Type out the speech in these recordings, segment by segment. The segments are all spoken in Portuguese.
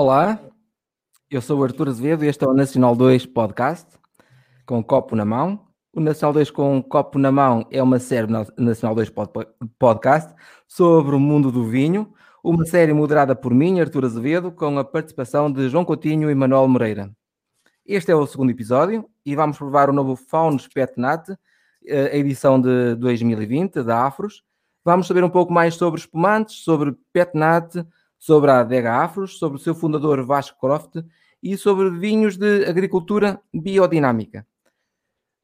Olá, eu sou o Artur Azevedo e este é o Nacional 2 Podcast, com copo na mão. O Nacional 2 com copo na mão é uma série Nacional 2 Podcast sobre o mundo do vinho, uma série moderada por mim, Artur Azevedo, com a participação de João Coutinho e Manuel Moreira. Este é o segundo episódio e vamos provar o novo Faunos Petnat, eh, a edição de 2020 da Afros. Vamos saber um pouco mais sobre espumantes, sobre Petnat, sobre a Adega Afros, sobre o seu fundador Vasco Croft e sobre vinhos de agricultura biodinâmica.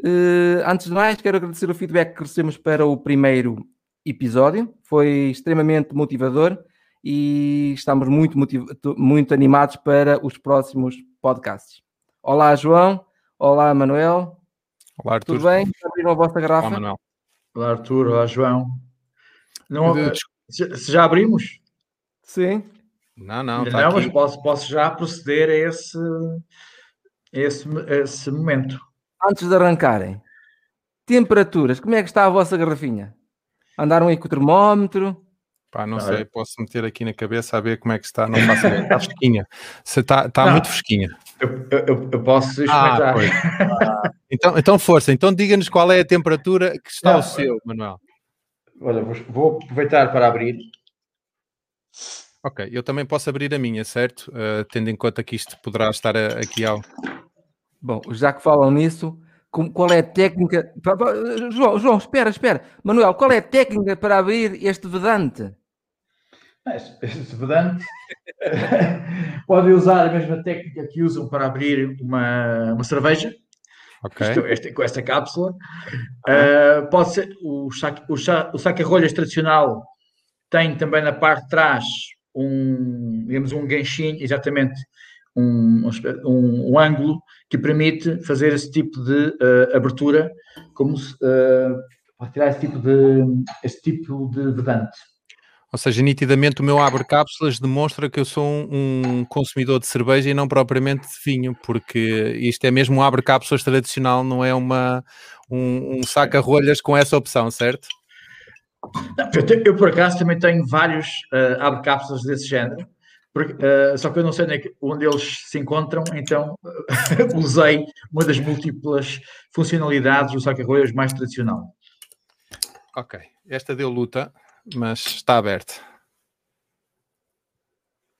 Uh, antes de mais, quero agradecer o feedback que recebemos para o primeiro episódio. Foi extremamente motivador e estamos muito, muito animados para os próximos podcasts. Olá, João. Olá, Manuel. Olá, Arthur. Tudo bem? Abriram a vossa garrafa? Olá, Manuel. Olá, Arthur. Olá, João. Não, se já abrimos? Sim. Não, não, tá não, aqui. mas posso, posso já proceder a esse, esse, esse momento. Antes de arrancarem, temperaturas, como é que está a vossa garrafinha? Andaram aí com o termómetro? Pá, não, sei, posso meter aqui na cabeça a ver como é que está, não faço ideia, está fresquinha. Você está, está muito fresquinha. Eu, eu, eu posso experimentar. Ah, então, então, força, então diga-nos qual é a temperatura que está não, o seu, Manuel. Olha, vou aproveitar para abrir. Ok, eu também posso abrir a minha, certo? Uh, tendo em conta que isto poderá estar a, aqui ao. Bom, já que falam nisso, qual é a técnica. João, João, espera, espera. Manuel, qual é a técnica para abrir este vedante? Este vedante pode usar a mesma técnica que usam para abrir uma, uma cerveja. Okay. Isto, este, com esta cápsula. Uh, pode ser o, saque, o, o saca-rolhas tradicional tem também na parte de trás um, digamos, um ganchinho, exatamente, um, um, um, ângulo que permite fazer esse tipo de uh, abertura, como se, uh, tirar esse tipo de, esse tipo de vedante. Ou seja, nitidamente o meu abre cápsulas demonstra que eu sou um, um, consumidor de cerveja e não propriamente de vinho, porque isto é mesmo um abre cápsulas tradicional, não é uma, um, um saca-rolhas com essa opção, certo? Eu, eu, por acaso, também tenho vários uh, abre-cápsulas desse género, porque, uh, só que eu não sei onde eles se encontram, então uh, usei uma das múltiplas funcionalidades do saca-rolhas mais tradicional. Ok, esta deu luta, mas está aberta.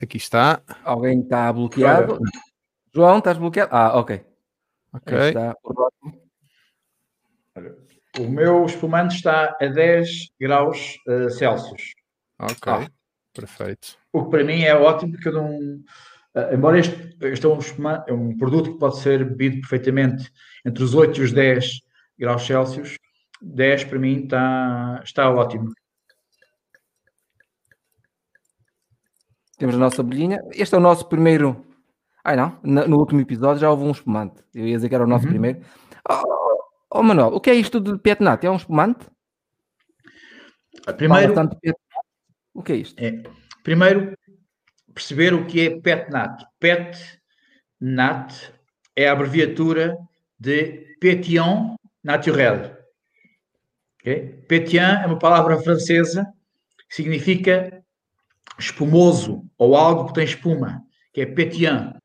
Aqui está. Alguém está bloqueado? Olha. João, estás bloqueado? Ah, ok. Ok. Está. Olha. O meu espumante está a 10 graus uh, Celsius. Ok, ah. perfeito. O que para mim é ótimo, porque eu não. Uh, embora este, este é, um espumante, é um produto que pode ser bebido perfeitamente entre os 8 e os 10 graus Celsius, 10 para mim está, está ótimo. Temos a nossa bolhinha. Este é o nosso primeiro. Ai não, no último episódio já houve um espumante. Eu ia dizer que era o nosso uhum. primeiro. Oh, Oh, Manuel, o que é isto de petnat? É um espumante? Primeiro, o que é isto? É, primeiro, perceber o que é petnat. Petnat é a abreviatura de pétillant naturel. Okay? É uma palavra francesa que significa espumoso ou algo que tem espuma, que é pétillant.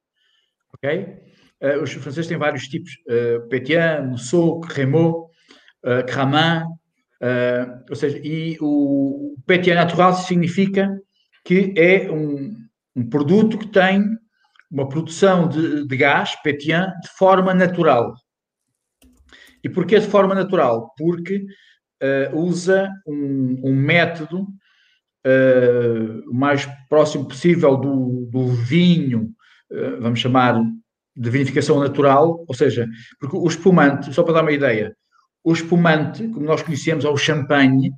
Ok? Uh, os franceses têm vários tipos: uh, Pétien, Mousseau, Crémeau, uh, Cramin. Uh, ou seja, e o, Pétien natural significa que é um, um, produto que tem uma produção de, de gás, Pétien, de forma natural. E porquê de forma natural? Porque usa um, um método o mais próximo possível do, do vinho, vamos chamar de vinificação natural, ou seja, porque o espumante, só para dar uma ideia, o espumante, como nós conhecemos, é o champanhe.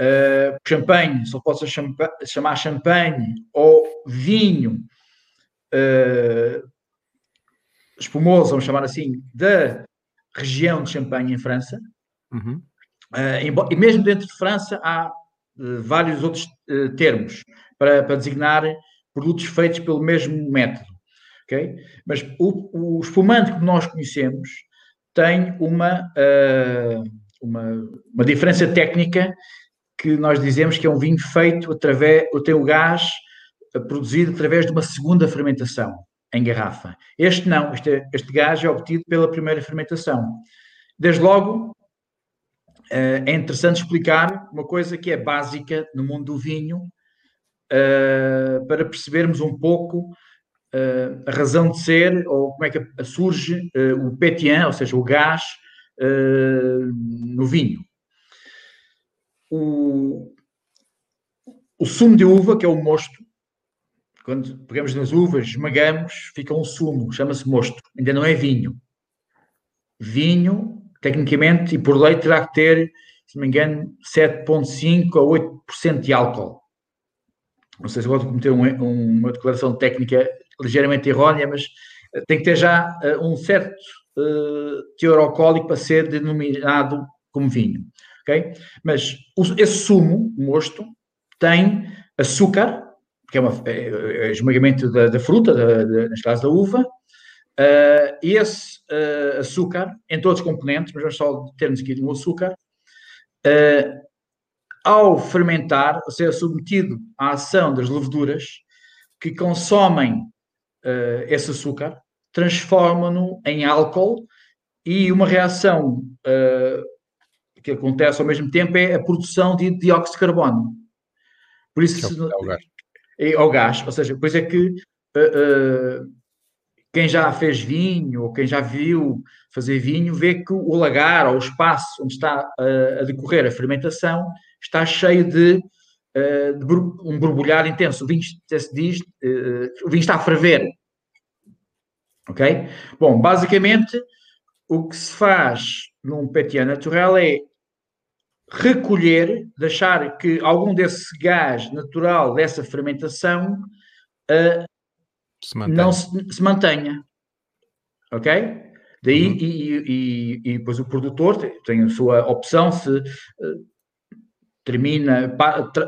Uh, champanhe só pode ser chamar champanhe ou vinho uh, espumoso, vamos chamar assim, da região de Champagne em França. Uhum. Uh, e mesmo dentro de França há vários outros termos para, para designar produtos feitos pelo mesmo método Mas o, o espumante que nós conhecemos tem uma, uh, uma, uma diferença técnica que nós dizemos que é um vinho feito através, tem o gás produzido através de uma segunda fermentação em garrafa. Este não, este, este gás é obtido pela primeira fermentação. Desde logo, é interessante explicar uma coisa que é básica no mundo do vinho, para percebermos um pouco a razão de ser, ou como é que surge o pétillant, ou seja, o gás no vinho. O, o sumo de uva, que é o mosto, quando pegamos nas uvas, esmagamos, fica um sumo, chama-se mosto, ainda não é vinho. Vinho, tecnicamente e por lei, terá que ter, se não me engano, 7,5% a 8% de álcool. Não sei se vou cometer um, uma declaração técnica ligeiramente errónea, mas eh, tem que ter já uh, um certo uh, teor alcoólico para ser denominado como vinho. Okay? Mas o, esse sumo, mosto, tem açúcar, que é, uma, é, é esmagamento da, da fruta, da, da, neste caso da uva, uh, e esse uh, açúcar, em todos os componentes, mas vamos só termos aqui no açúcar, uh, ao fermentar, ou seja, submetido à ação das leveduras que consomem esse açúcar, transformam-no em álcool e uma reação que acontece ao mesmo tempo é a produção de dióxido de carbono. Por isso, é o, gás. É, ao gás. Ou seja, pois é que uh, uh, quem já fez vinho ou quem já viu fazer vinho vê que o lagar ou o espaço onde está uh, a decorrer a fermentação está cheio de um borbulhar intenso. O vinho, se diz, o vinho está a ferver. Ok? Bom, basicamente, o que se faz num pétillant natural é recolher, deixar que algum desse gás natural dessa fermentação uh, se não se, se, mantenha. Ok? Daí, uhum. e, e, e, depois o produtor tem a sua opção se uh, termina,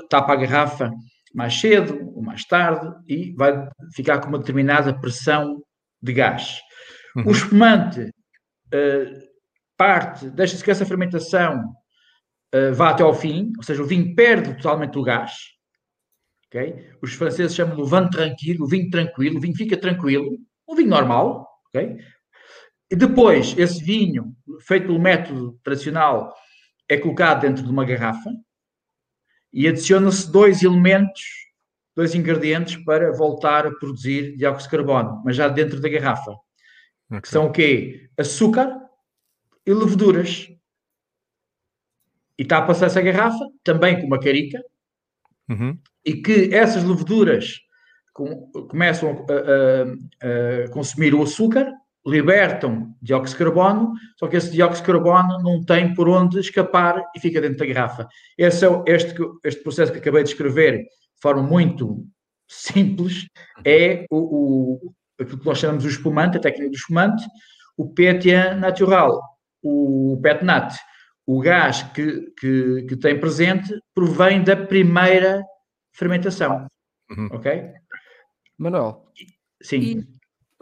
tapa a garrafa mais cedo ou mais tarde e vai ficar com uma determinada pressão de gás. Uhum. O espumante uh, parte, deixa-se que essa fermentação uh, vá até ao fim, ou seja, o vinho perde totalmente o gás. Okay? Os franceses chamam de vin tranquilo, o vinho tranquilo, o vinho fica tranquilo, um vinho normal. Okay? E depois, esse vinho, feito pelo método tradicional, é colocado dentro de uma garrafa e adiciona-se dois elementos, dois ingredientes para voltar a produzir dióxido de carbono, mas já dentro da garrafa. Okay. Que são o quê? Açúcar e leveduras. E está a passar essa garrafa, também com uma carica, uhum. e que essas leveduras com, começam a, a, a, consumir o açúcar, libertam dióxido de carbono, só que esse dióxido de carbono não tem por onde escapar e fica dentro da garrafa. Esse é este, este processo que acabei de escrever de forma muito simples, é o, o, aquilo que nós chamamos de espumante, a técnica do espumante, o pétia natural, o petnat o gás que, que, que, tem presente provém da primeira fermentação. Uhum. Ok? Manuel. Sim.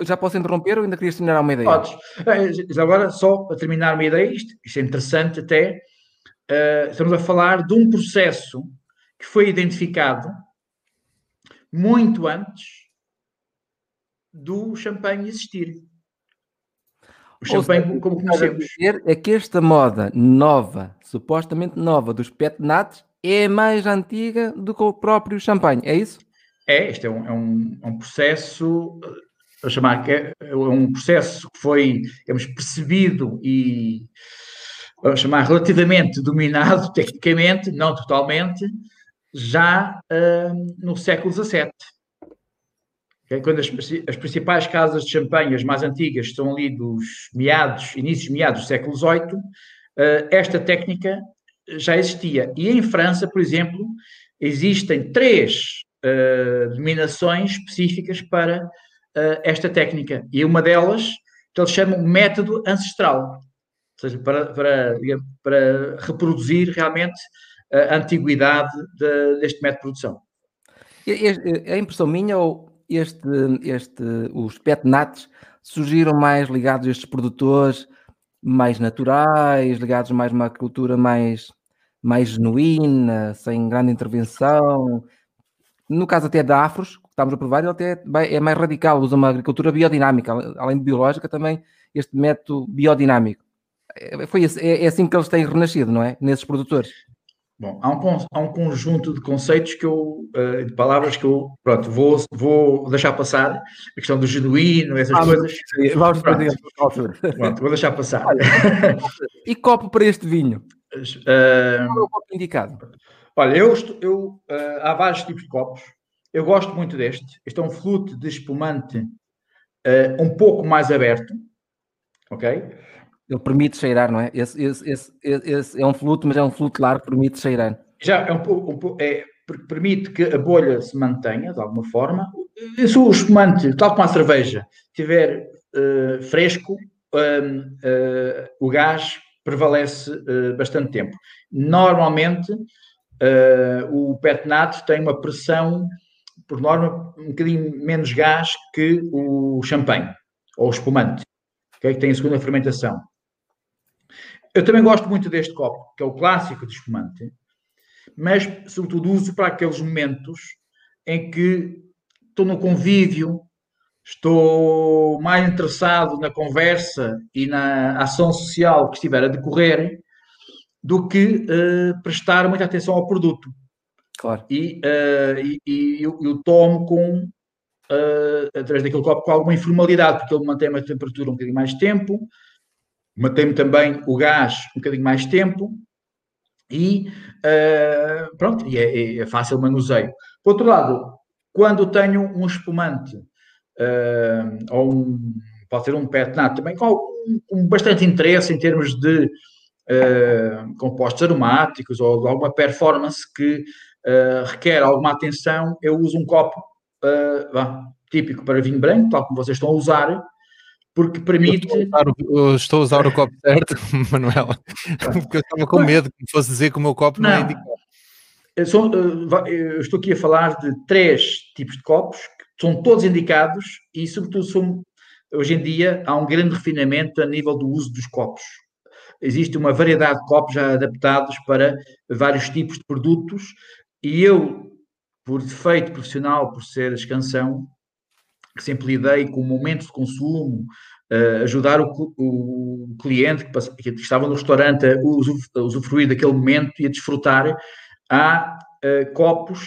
Já posso interromper ou ainda querias terminar uma ideia? Podes. Eh, agora, só para terminar uma ideia, isto, isto é interessante até, uh, estamos a falar de um processo que foi identificado muito antes do champanhe existir. O champanhe seja, como conhecemos. Dizer é que esta moda nova, supostamente nova, dos pet nuts, é mais antiga do que o próprio champanhe, é isso? É, este é um, é um, é um processo, vou chamar que é, é um processo que foi, digamos, percebido e, vamos chamar, relativamente dominado tecnicamente, não totalmente, já uh, no século XVII. Quando as, as, principais casas de champanhe, as mais antigas, estão ali dos meados, inícios meados do século XVIII, uh, esta técnica já existia. E em França, por exemplo, existem três uh, denominações específicas para uh, esta técnica. E uma delas, que eles chamam método ancestral, ou seja, para, para, para reproduzir realmente a antiguidade de, deste método de produção. É a impressão minha, ou este, este, os pet nuts surgiram mais ligados a estes produtores mais naturais, ligados mais a uma cultura mais, mais genuína, sem grande intervenção. No caso até da Afros, estamos a provar, ele até é mais radical, usa uma agricultura biodinâmica, além de biológica, também este método biodinâmico. É, foi é, é assim que eles têm renascido, não é? Nesses produtores. Bom, há um, há um conjunto de conceitos que eu, uh, de palavras que eu, pronto, vou, vou deixar passar, a questão do genuíno, essas ah, coisas. Vamos para Pronto, vou deixar passar. Olha, e copo para este vinho? Uh, Qual é o copo indicado? Olha, eu, eu uh, há vários tipos de copos. Eu gosto muito deste. Este é um flute de espumante um pouco mais aberto, ok? Ele permite cheirar, não é? Esse, esse, esse, esse é um fluto, mas é um fluto largo que permite cheirar. Já é um pouco, é, permite que a bolha se mantenha de alguma forma. Se o espumante, tal como a cerveja, estiver uh, fresco, uh, uh, o gás prevalece bastante tempo. Normalmente, o petnat tem uma pressão, por norma, um bocadinho menos gás que o champanhe ou o espumante, okay? que tem a segunda fermentação. Eu também gosto muito deste copo, que é o clássico de espumante, mas sobretudo uso para aqueles momentos em que estou no convívio, estou mais interessado na conversa e na ação social que estiver a decorrer do que uh, prestar muita atenção ao produto. Claro. E, uh, e, e eu, eu, tomo com, uh, através daquele copo com alguma informalidade, porque ele mantém uma temperatura um bocadinho mais tempo, Matei-me também o gás um bocadinho mais tempo e uh, pronto, e é, é, fácil manuseio. Por outro lado, quando tenho um espumante ou um, pode ser um petnat também com, com, bastante interesse em termos de compostos aromáticos ou de alguma performance que requer alguma atenção, eu uso um copo típico para vinho branco, tal como vocês estão a usar, porque permite. Eu estou, o, estou a usar o, copo certo, Manuel, porque eu estava com medo que me fosse dizer que o meu copo não, é não é indicado. Eu, sou, eu estou aqui a falar de três tipos de copos, que são todos indicados e, sobretudo, são, hoje em dia há um grande refinamento a nível do uso dos copos. Existe uma variedade de copos já adaptados para vários tipos de produtos e eu, por defeito profissional, por ser escansão, que sempre lidei com momentos de consumo, uh, ajudar o, o cliente que, que, estava no restaurante a usufruir daquele momento e a desfrutar, há uh, copos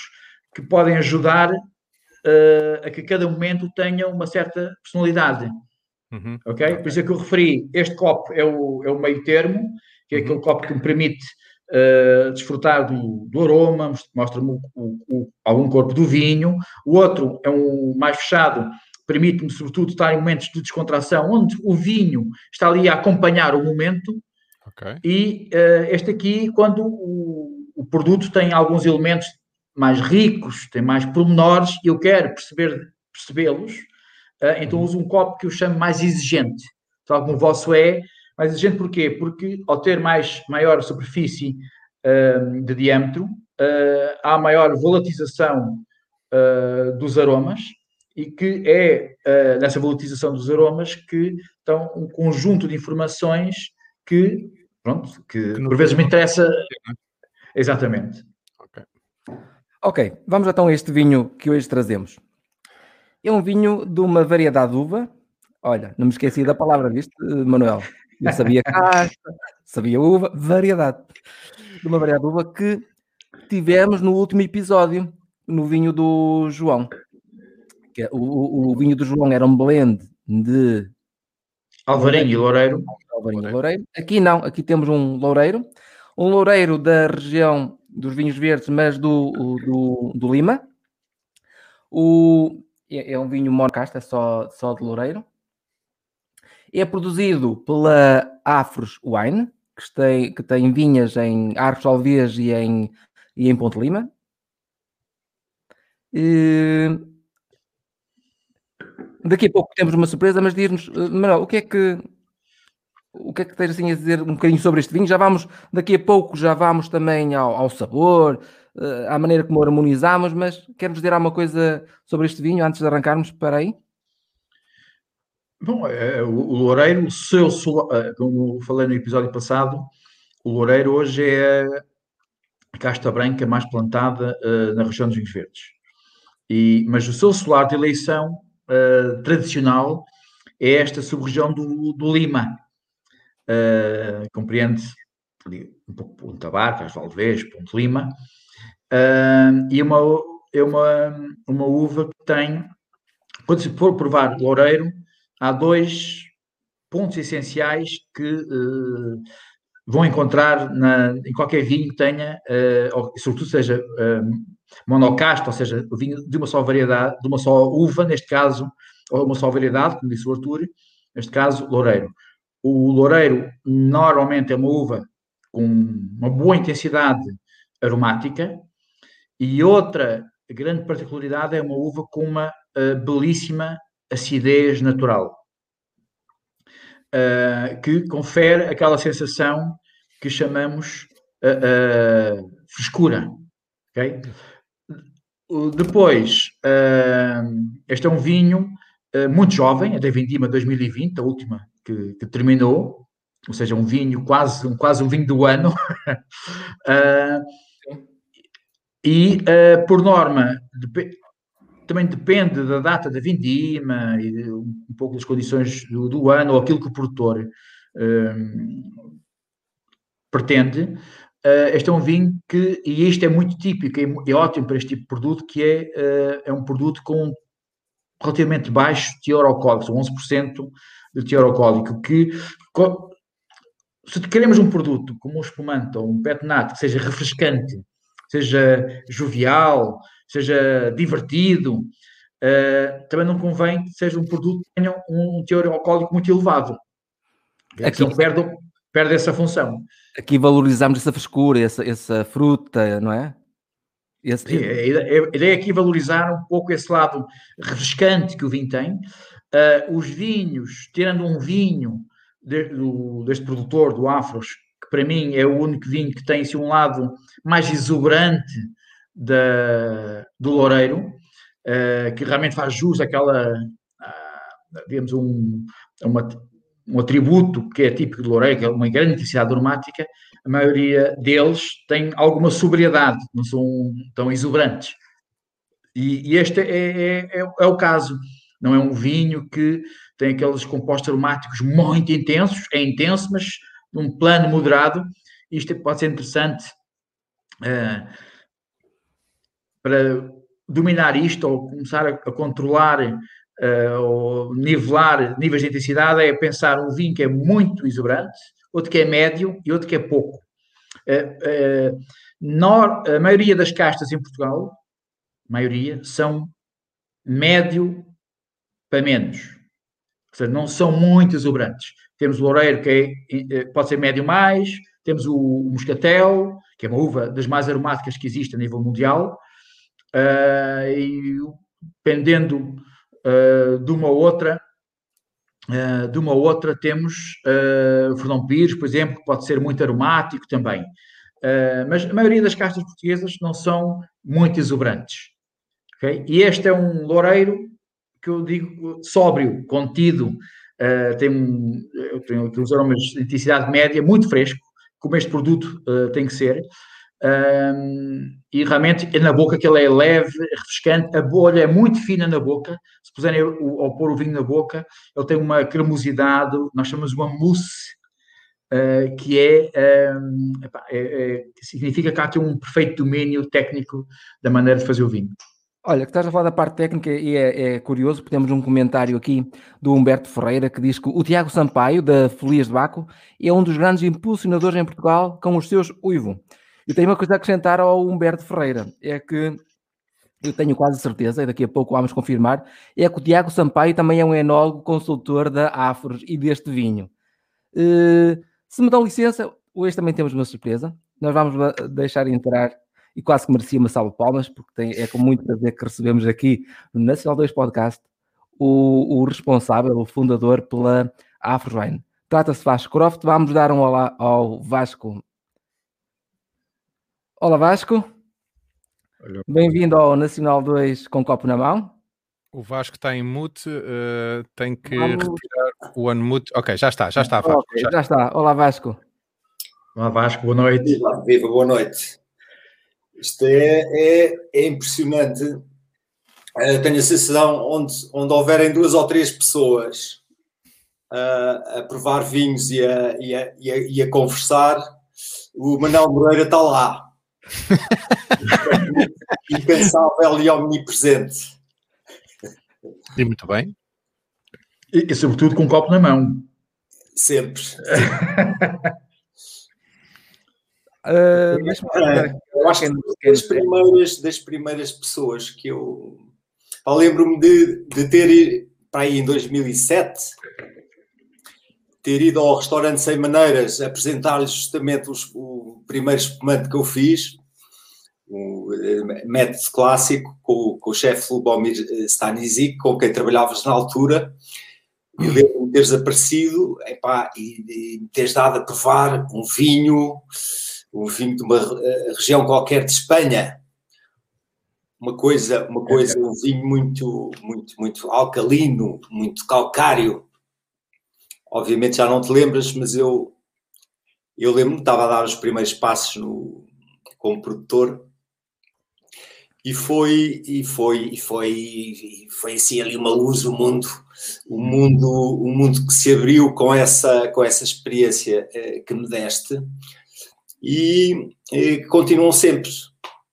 que podem ajudar uh, a que cada momento tenha uma certa personalidade. Uhum. Ok? Por isso é que eu referi, este copo é o, é o meio termo, que é uhum. aquele copo que me permite uh, desfrutar do, do aroma, mostra-me algum corpo do vinho. O outro é um mais fechado, permite-me, sobretudo, estar em momentos de descontração, onde o vinho está ali a acompanhar o momento. Okay. E uh, este aqui, quando o, o, produto tem alguns elementos mais ricos, tem mais pormenores, e eu quero perceber, percebê-los, uh, então uhum. uso um copo que eu chamo mais exigente, tal como o vosso é, mais exigente porquê? Porque ao ter mais, maior superfície uh, de diâmetro, uh, há maior volatização uh, dos aromas e que é nessa volatização dos aromas que estão um conjunto de informações que, pronto, que, que por vezes me interessa. Exatamente. Ok. Ok, vamos então a este vinho que hoje trazemos. É um vinho de uma variedade de uva. Olha, não me esqueci da palavra, viste, Manuel? Eu sabia casta, sabia uva, variedade. De uma variedade de uva que tivemos no último episódio, no vinho do João. Que é, o, o, vinho do João era um blend de Alvarinho e Loureiro. Alvarinho e Loureiro. Aqui não, aqui temos um Loureiro. Um Loureiro da região dos vinhos verdes, mas do, do, do Lima. O, é, é um vinho monocasta, só, só de Loureiro. É produzido pela Afros Wine, que tem, que tem vinhas em Arcos Alves e em, e em Ponte Lima. E... Daqui a pouco temos uma surpresa, mas diz-nos, eh, Manuel, o que é que o que é que tens assim a dizer um bocadinho sobre este vinho? Já vamos, daqui a pouco já vamos também ao, ao sabor, uh, à maneira como harmonizamos, mas queres dizer alguma coisa sobre este vinho antes de arrancarmos para aí? Bom, é, é, o Loureiro, se eu sou, é, como falei no episódio passado, o Loureiro hoje é a casta branca mais plantada uh, na região dos vinhos verdes. E, mas o seu solar de eleição uh, tradicional é esta sub-região do, do Lima. Uh, compreende um pouco Ponta Barcas, Valdevez, Ponte Lima. Uh, e uma, é uma, uma uva que tem, quando se for provar Loureiro, há dois pontos essenciais que uh, vão encontrar na, em qualquer vinho que tenha, uh, ou, sobretudo seja uh, monocasto, ou seja, vinho de uma só variedade, de uma só uva, neste caso, ou uma só variedade, como disse o Artur, neste caso, Loureiro. O Loureiro normalmente é uma uva com uma boa intensidade aromática e outra grande particularidade é uma uva com uma uh, belíssima acidez natural uh, que confere aquela sensação que chamamos uh, frescura. Okay? Depois, este é um vinho muito jovem, é da Vindima 2020, a última que, que, terminou, ou seja, um vinho quase, um, quase um vinho do ano. e, por norma, também depende da data da vindima e um pouco das condições do, do ano ou aquilo que o produtor um, pretende. Uh, este é um vinho que, e isto é muito típico, é, é ótimo para este tipo de produto, que é, uh, é um produto com relativamente baixo teor alcoólico, 11% de teor alcoólico, que se queremos um produto como um espumante ou um pet nat que seja refrescante, seja jovial, seja divertido, uh, também não convém que seja um produto que tenha um teor alcoólico muito elevado. Aqui, então perde, perde essa função. Aqui valorizamos essa frescura, essa, essa fruta, não é? Esse... Sim, a ideia é aqui valorizar um pouco esse lado refrescante que o vinho tem. Uh, os vinhos, tirando um vinho de, do, deste produtor, do Afros, que para mim é o único vinho que tem assim, um lado mais exuberante da, do Loureiro, uh, que realmente faz jus àquela, uh, digamos, um, uma, um atributo que é típico do Loureiro, que é uma grande intensidade aromática, a maioria deles tem alguma sobriedade, não são tão exuberantes. E, e este é, é, é, é, o caso. Não é um vinho que tem aqueles compostos aromáticos muito intensos, é intenso, mas num plano moderado. Isto pode ser interessante uh, para dominar isto ou começar a, controlar uh, ou nivelar níveis de intensidade é pensar um vinho que é muito exuberante, outro que é médio e outro que é pouco. Uh, uh, nor, a maioria das castas em Portugal, maioria, são médio para menos. Seja, não são muito exuberantes. Temos o loureiro, que é, pode ser médio mais, temos o moscatel, que é uma uva das mais aromáticas que existe a nível mundial, uh, e dependendo uh, de uma outra, uh, de uma outra temos uh, Fernão Pires, por exemplo, que pode ser muito aromático também. mas a maioria das castas portuguesas não são muito exuberantes. Okay? E este é um loureiro que eu digo sóbrio, contido, tem, tem, tem os aromas de intensidade média, muito fresco, como este produto tem que ser. Um, e realmente é na boca que ele é leve, refrescante, a bolha é muito fina na boca. Se puserem ao pôr o vinho na boca, ele tem uma cremosidade, nós chamamos uma mousse, uh, que é, um, é, é, significa que há aqui um perfeito domínio técnico da maneira de fazer o vinho. Olha, que estás a falar da parte técnica e é, é, curioso, porque temos um comentário aqui do Humberto Ferreira que diz que o Tiago Sampaio, da Folias de Baco, é um dos grandes impulsionadores em Portugal com os seus uivo. E tenho uma coisa a acrescentar ao Humberto Ferreira, é que eu tenho quase certeza, e daqui a pouco vamos confirmar, é que o Tiago Sampaio também é um enólogo consultor da Afros e deste vinho. Uh, se me dão licença, hoje também temos uma surpresa. Nós vamos deixar entrar, e quase que merecia uma salva de palmas, porque tem, é com muito prazer que recebemos aqui no Nacional 2 Podcast o, o responsável, o fundador pela Afroswine. Trata-se de Vasco Croft. Vamos dar um olá ao Vasco Olá Vasco, bem-vindo ao Nacional 2 com copo na mão. O Vasco está em mute, uh, tem que Vamos... retirar o unmute. Ok, já está, já está, Vasco. Okay, já... já... está. Olá Vasco. Olá Vasco, boa noite. Viva, viva boa noite. Isto é, é, é impressionante uh, tenho a sensação onde, onde houverem duas ou três pessoas uh, a provar vinhos e a, e, a, e, a, e a conversar, o Manuel Moreira está lá. Impensável e omnipresente. E muito bem. E, e, sobretudo com um copo na mão. Sempre. Uh, eu acho que das primeiras, das primeiras pessoas que eu, eu lembro-me de, de ter para aí em 2007 ter ido ao restaurante Sem Maneiras apresentar-lhes justamente os, o primeiro espumante que eu fiz, o eh, método clássico, com, com o chefe Lubomir eh, Stanisic, com quem trabalhavas na altura, e lembro-me de teres aparecido epá, e, e teres dado a provar um vinho, um vinho de uma uh, região qualquer de Espanha. Uma coisa, uma coisa, um vinho muito, muito, muito alcalino, muito calcário. Obviamente já não te lembras, mas eu, eu lembro-me, estava a dar os primeiros passos no, como produtor e foi e foi e foi e foi assim ali uma luz o mundo o mundo o mundo que se abriu com essa com essa experiência eh, que me deste. E, continuam sempre.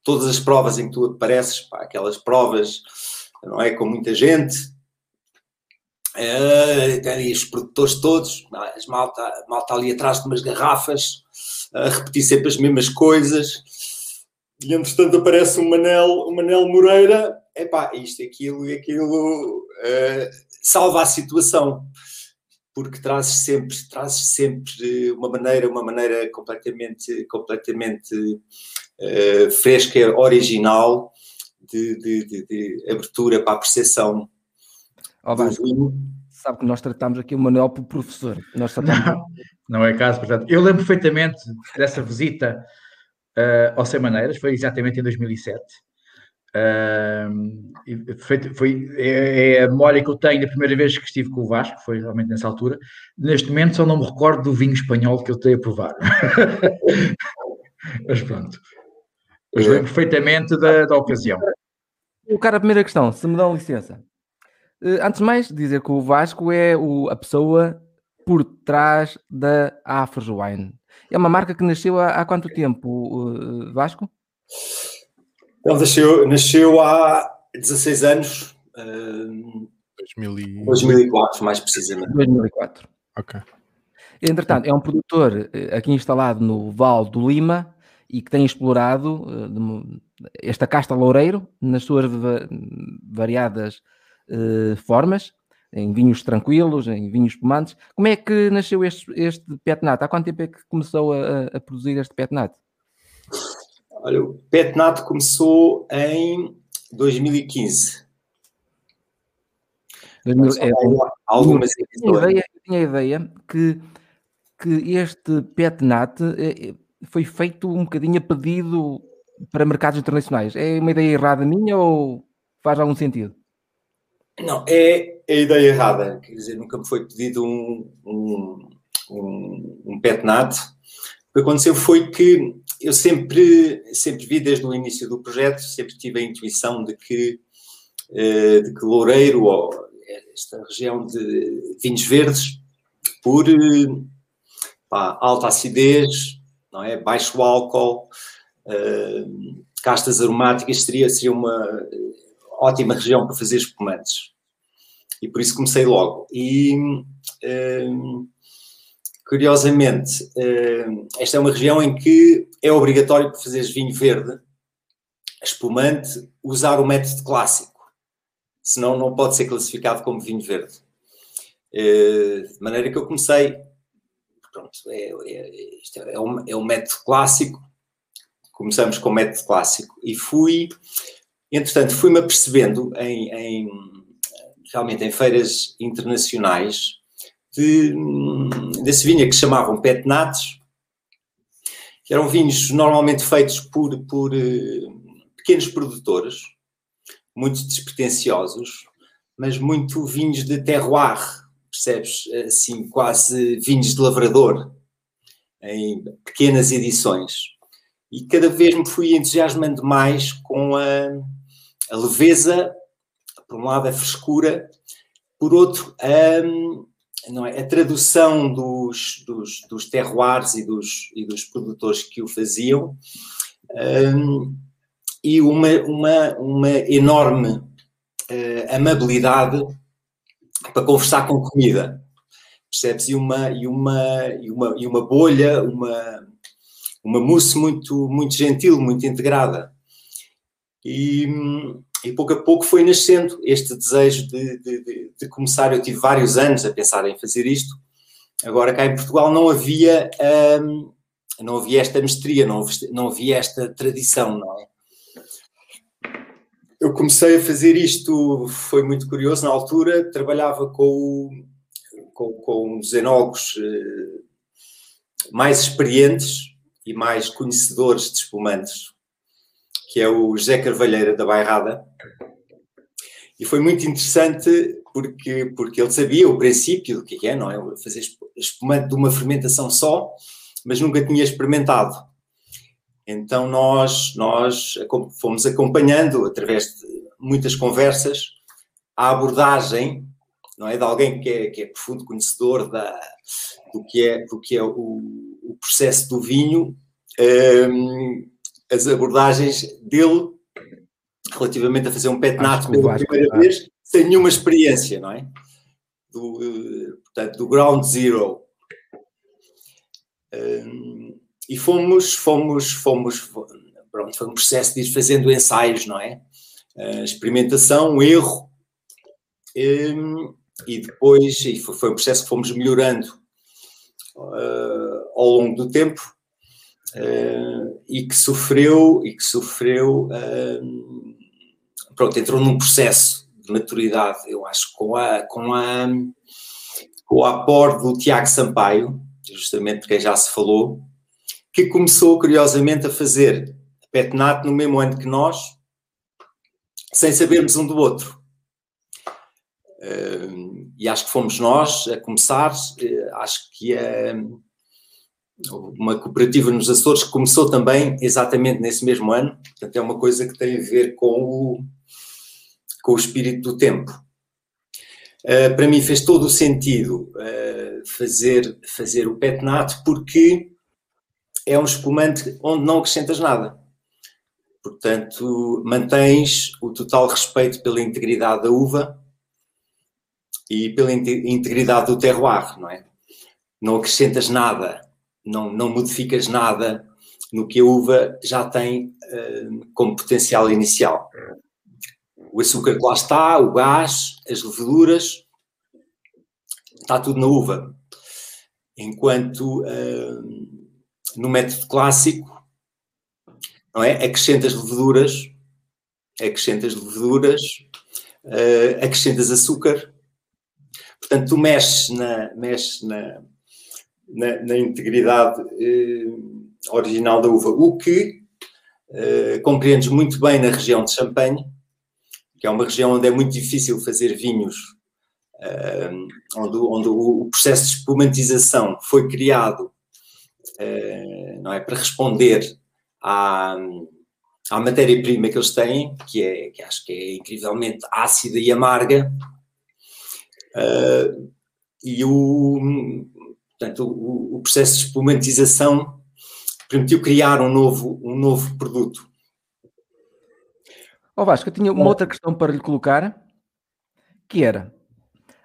Todas as provas em que tu apareces pá, aquelas provas não é com muita gente uh, tem os produtores todos as malta malta ali atrás de umas garrafas a repetir sempre as mesmas coisas e entretanto aparece o Manel, o Manel Moreira, epá, isto, aquilo e aquilo uh, salva a situação, porque trazes sempre, trazes sempre uma maneira, uma maneira completamente, completamente uh, fresca, original, de, de, de, de, abertura para a percepção. Oh, sabe que nós tratamos aqui o Manuel por professor. Nós tratamos... não, não é caso, portanto, eu lembro perfeitamente dessa visita uh, Sem Maneiras, foi exatamente em 2007. Uh, foi, foi é, é, a memória que eu tenho da primeira vez que estive com o Vasco, foi realmente nessa altura. Neste momento só não me recordo do vinho espanhol que eu tenho a provar. Mas pronto. Mas lembro perfeitamente da, da ocasião. O cara, a primeira questão, se me dão licença. Uh, antes de mais, dizer que o Vasco é o, a pessoa por trás da Afroswine. É uma marca que nasceu há, há quanto tempo, Vasco? Ele nasceu, nasceu há 16 anos. Uh, 2004, mais precisamente. 2004. Ok. Entretanto, é um produtor eh, aqui instalado no Val do Lima e que tem explorado uh, esta casta loureiro nas suas variadas uh, formas em vinhos tranquilos, em vinhos espumantes. Como é que nasceu este, este Petnat? Há quanto tempo é que começou a, a produzir este Petnat? Olha, o Petnat começou em 2015. 2000, é, algumas eu tinha, ideia, eu tinha a ideia que, que este Petnat é, é, foi feito um bocadinho a pedido para mercados internacionais. É uma ideia errada minha ou faz algum sentido? Não, é a ideia errada. Quer dizer, nunca me foi pedido um, um, um, um petnat. O que aconteceu foi que eu sempre, sempre vi desde o início do projeto, sempre tive a intuição de que, eh, de que Loureiro, ou esta região de vinhos verdes, por pá, alta acidez, não é? baixo álcool, uh, castas aromáticas, seria, seria uma ótima região para fazer espumantes. E por isso comecei logo. E, um, curiosamente, um, esta é uma região em que é obrigatório para fazeres vinho verde, espumante, usar o método clássico. Senão não pode ser classificado como vinho verde. Uh, de maneira que eu comecei, pronto, é, é, é, um, é um método clássico, começamos com o método clássico e fui Entretanto, fui-me apercebendo em, em, realmente em feiras internacionais de, desse vinho que chamavam petnatos, que eram vinhos normalmente feitos por, por uh, pequenos produtores, muito despretensiosos, mas muito vinhos de terroir, percebes? Assim, quase vinhos de lavrador, em pequenas edições. E cada vez me fui entusiasmando mais com a a leveza por um lado, a frescura, por outro, a, não é, a tradução dos, dos, dos terroirs e dos, e dos produtores que o faziam, um, e uma, uma, uma enorme uh, amabilidade para conversar com comida. Percebes? E uma, e uma, e uma, e uma bolha, uma, uma mousse muito, muito gentil, muito integrada. E, e pouco a pouco foi nascendo este desejo de, de, de, começar. Eu tive vários anos a pensar em fazer isto. Agora, cá em Portugal, não havia, hum, não havia esta mestria, não, não havia esta tradição, não é? Eu comecei a fazer isto, foi muito curioso. Na altura, trabalhava com, com, com os enólogos eh, mais experientes e mais conhecedores de espumantes, que é o José Carvalheira da Bairrada. E foi muito interessante porque, porque ele sabia o princípio do que é, não é? Fazer espumante de uma fermentação só, mas nunca tinha experimentado. Então nós, nós fomos acompanhando, através de muitas conversas, a abordagem não é, de alguém que é, que é profundo conhecedor da, do que é, do que é o, o processo do vinho, um, as abordagens dele relativamente a fazer um pet nato pela primeira vez, sem nenhuma experiência, não é? Do, eh, portanto, do ground zero. Um, e fomos, fomos, fomos, pronto, foi um processo de ir fazendo ensaios, não é? Uh, experimentação, erro, um, e depois e foi, foi um processo que fomos melhorando uh, ao longo do tempo uh, e que sofreu e que sofreu uh, pronto entrou num processo de maturidade eu acho com a com a com o aporte do Tiago Sampaio justamente porque já se falou que começou curiosamente a fazer petnat no mesmo ano que nós sem sabermos um do outro. E acho que fomos nós a começar, eh, acho que é uma cooperativa nos Açores que começou também exatamente nesse mesmo ano, portanto é uma coisa que tem a ver com o, com o espírito do tempo. Uh, para mim fez todo o sentido uh, fazer, fazer o petnato porque é um espumante onde não acrescentas nada. Portanto, mantens o total respeito pela integridade da uva, e pela integridade do terroir, não é? Não acrescentas nada, não, não modificas nada no que a uva já tem uh, como potencial inicial. O açúcar que lá está, o gás, as leveduras, está tudo na uva. Enquanto uh, no método clássico, não é? Acrescentas leveduras, acrescentas leveduras, uh, acrescentas açúcar, Portanto, tu mexes na, mexes na, na, na integridade eh, original da uva, o que eh, compreendes muito bem na região de Champagne, que é uma região onde é muito difícil fazer vinhos, eh, onde, onde o, processo de espumantização foi criado eh, não é, para responder à, à matéria-prima que eles têm, que, é, que acho que é incrivelmente ácida e amarga, Uh, e o, portanto, o, o, processo de espumatização permitiu criar um novo, um novo produto. Ó oh Vasco, eu tinha uma outra questão para lhe colocar, que era,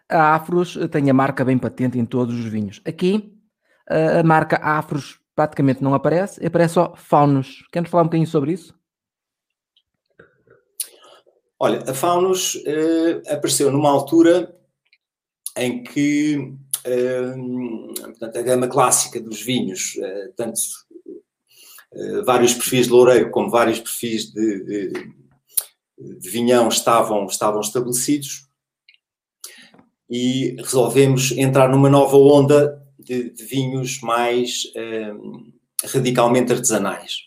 a Afros tem a marca bem patente em todos os vinhos. Aqui, a marca Afros praticamente não aparece, aparece só Faunus. Quer-nos falar um bocadinho sobre isso? Olha, a Faunus uh, apareceu numa altura em que portanto, a gama clássica dos vinhos, uh, tanto uh, vários perfis de loureiro como vários perfis de, de, de, vinhão estavam, estavam estabelecidos e resolvemos entrar numa nova onda de, de vinhos mais radicalmente artesanais.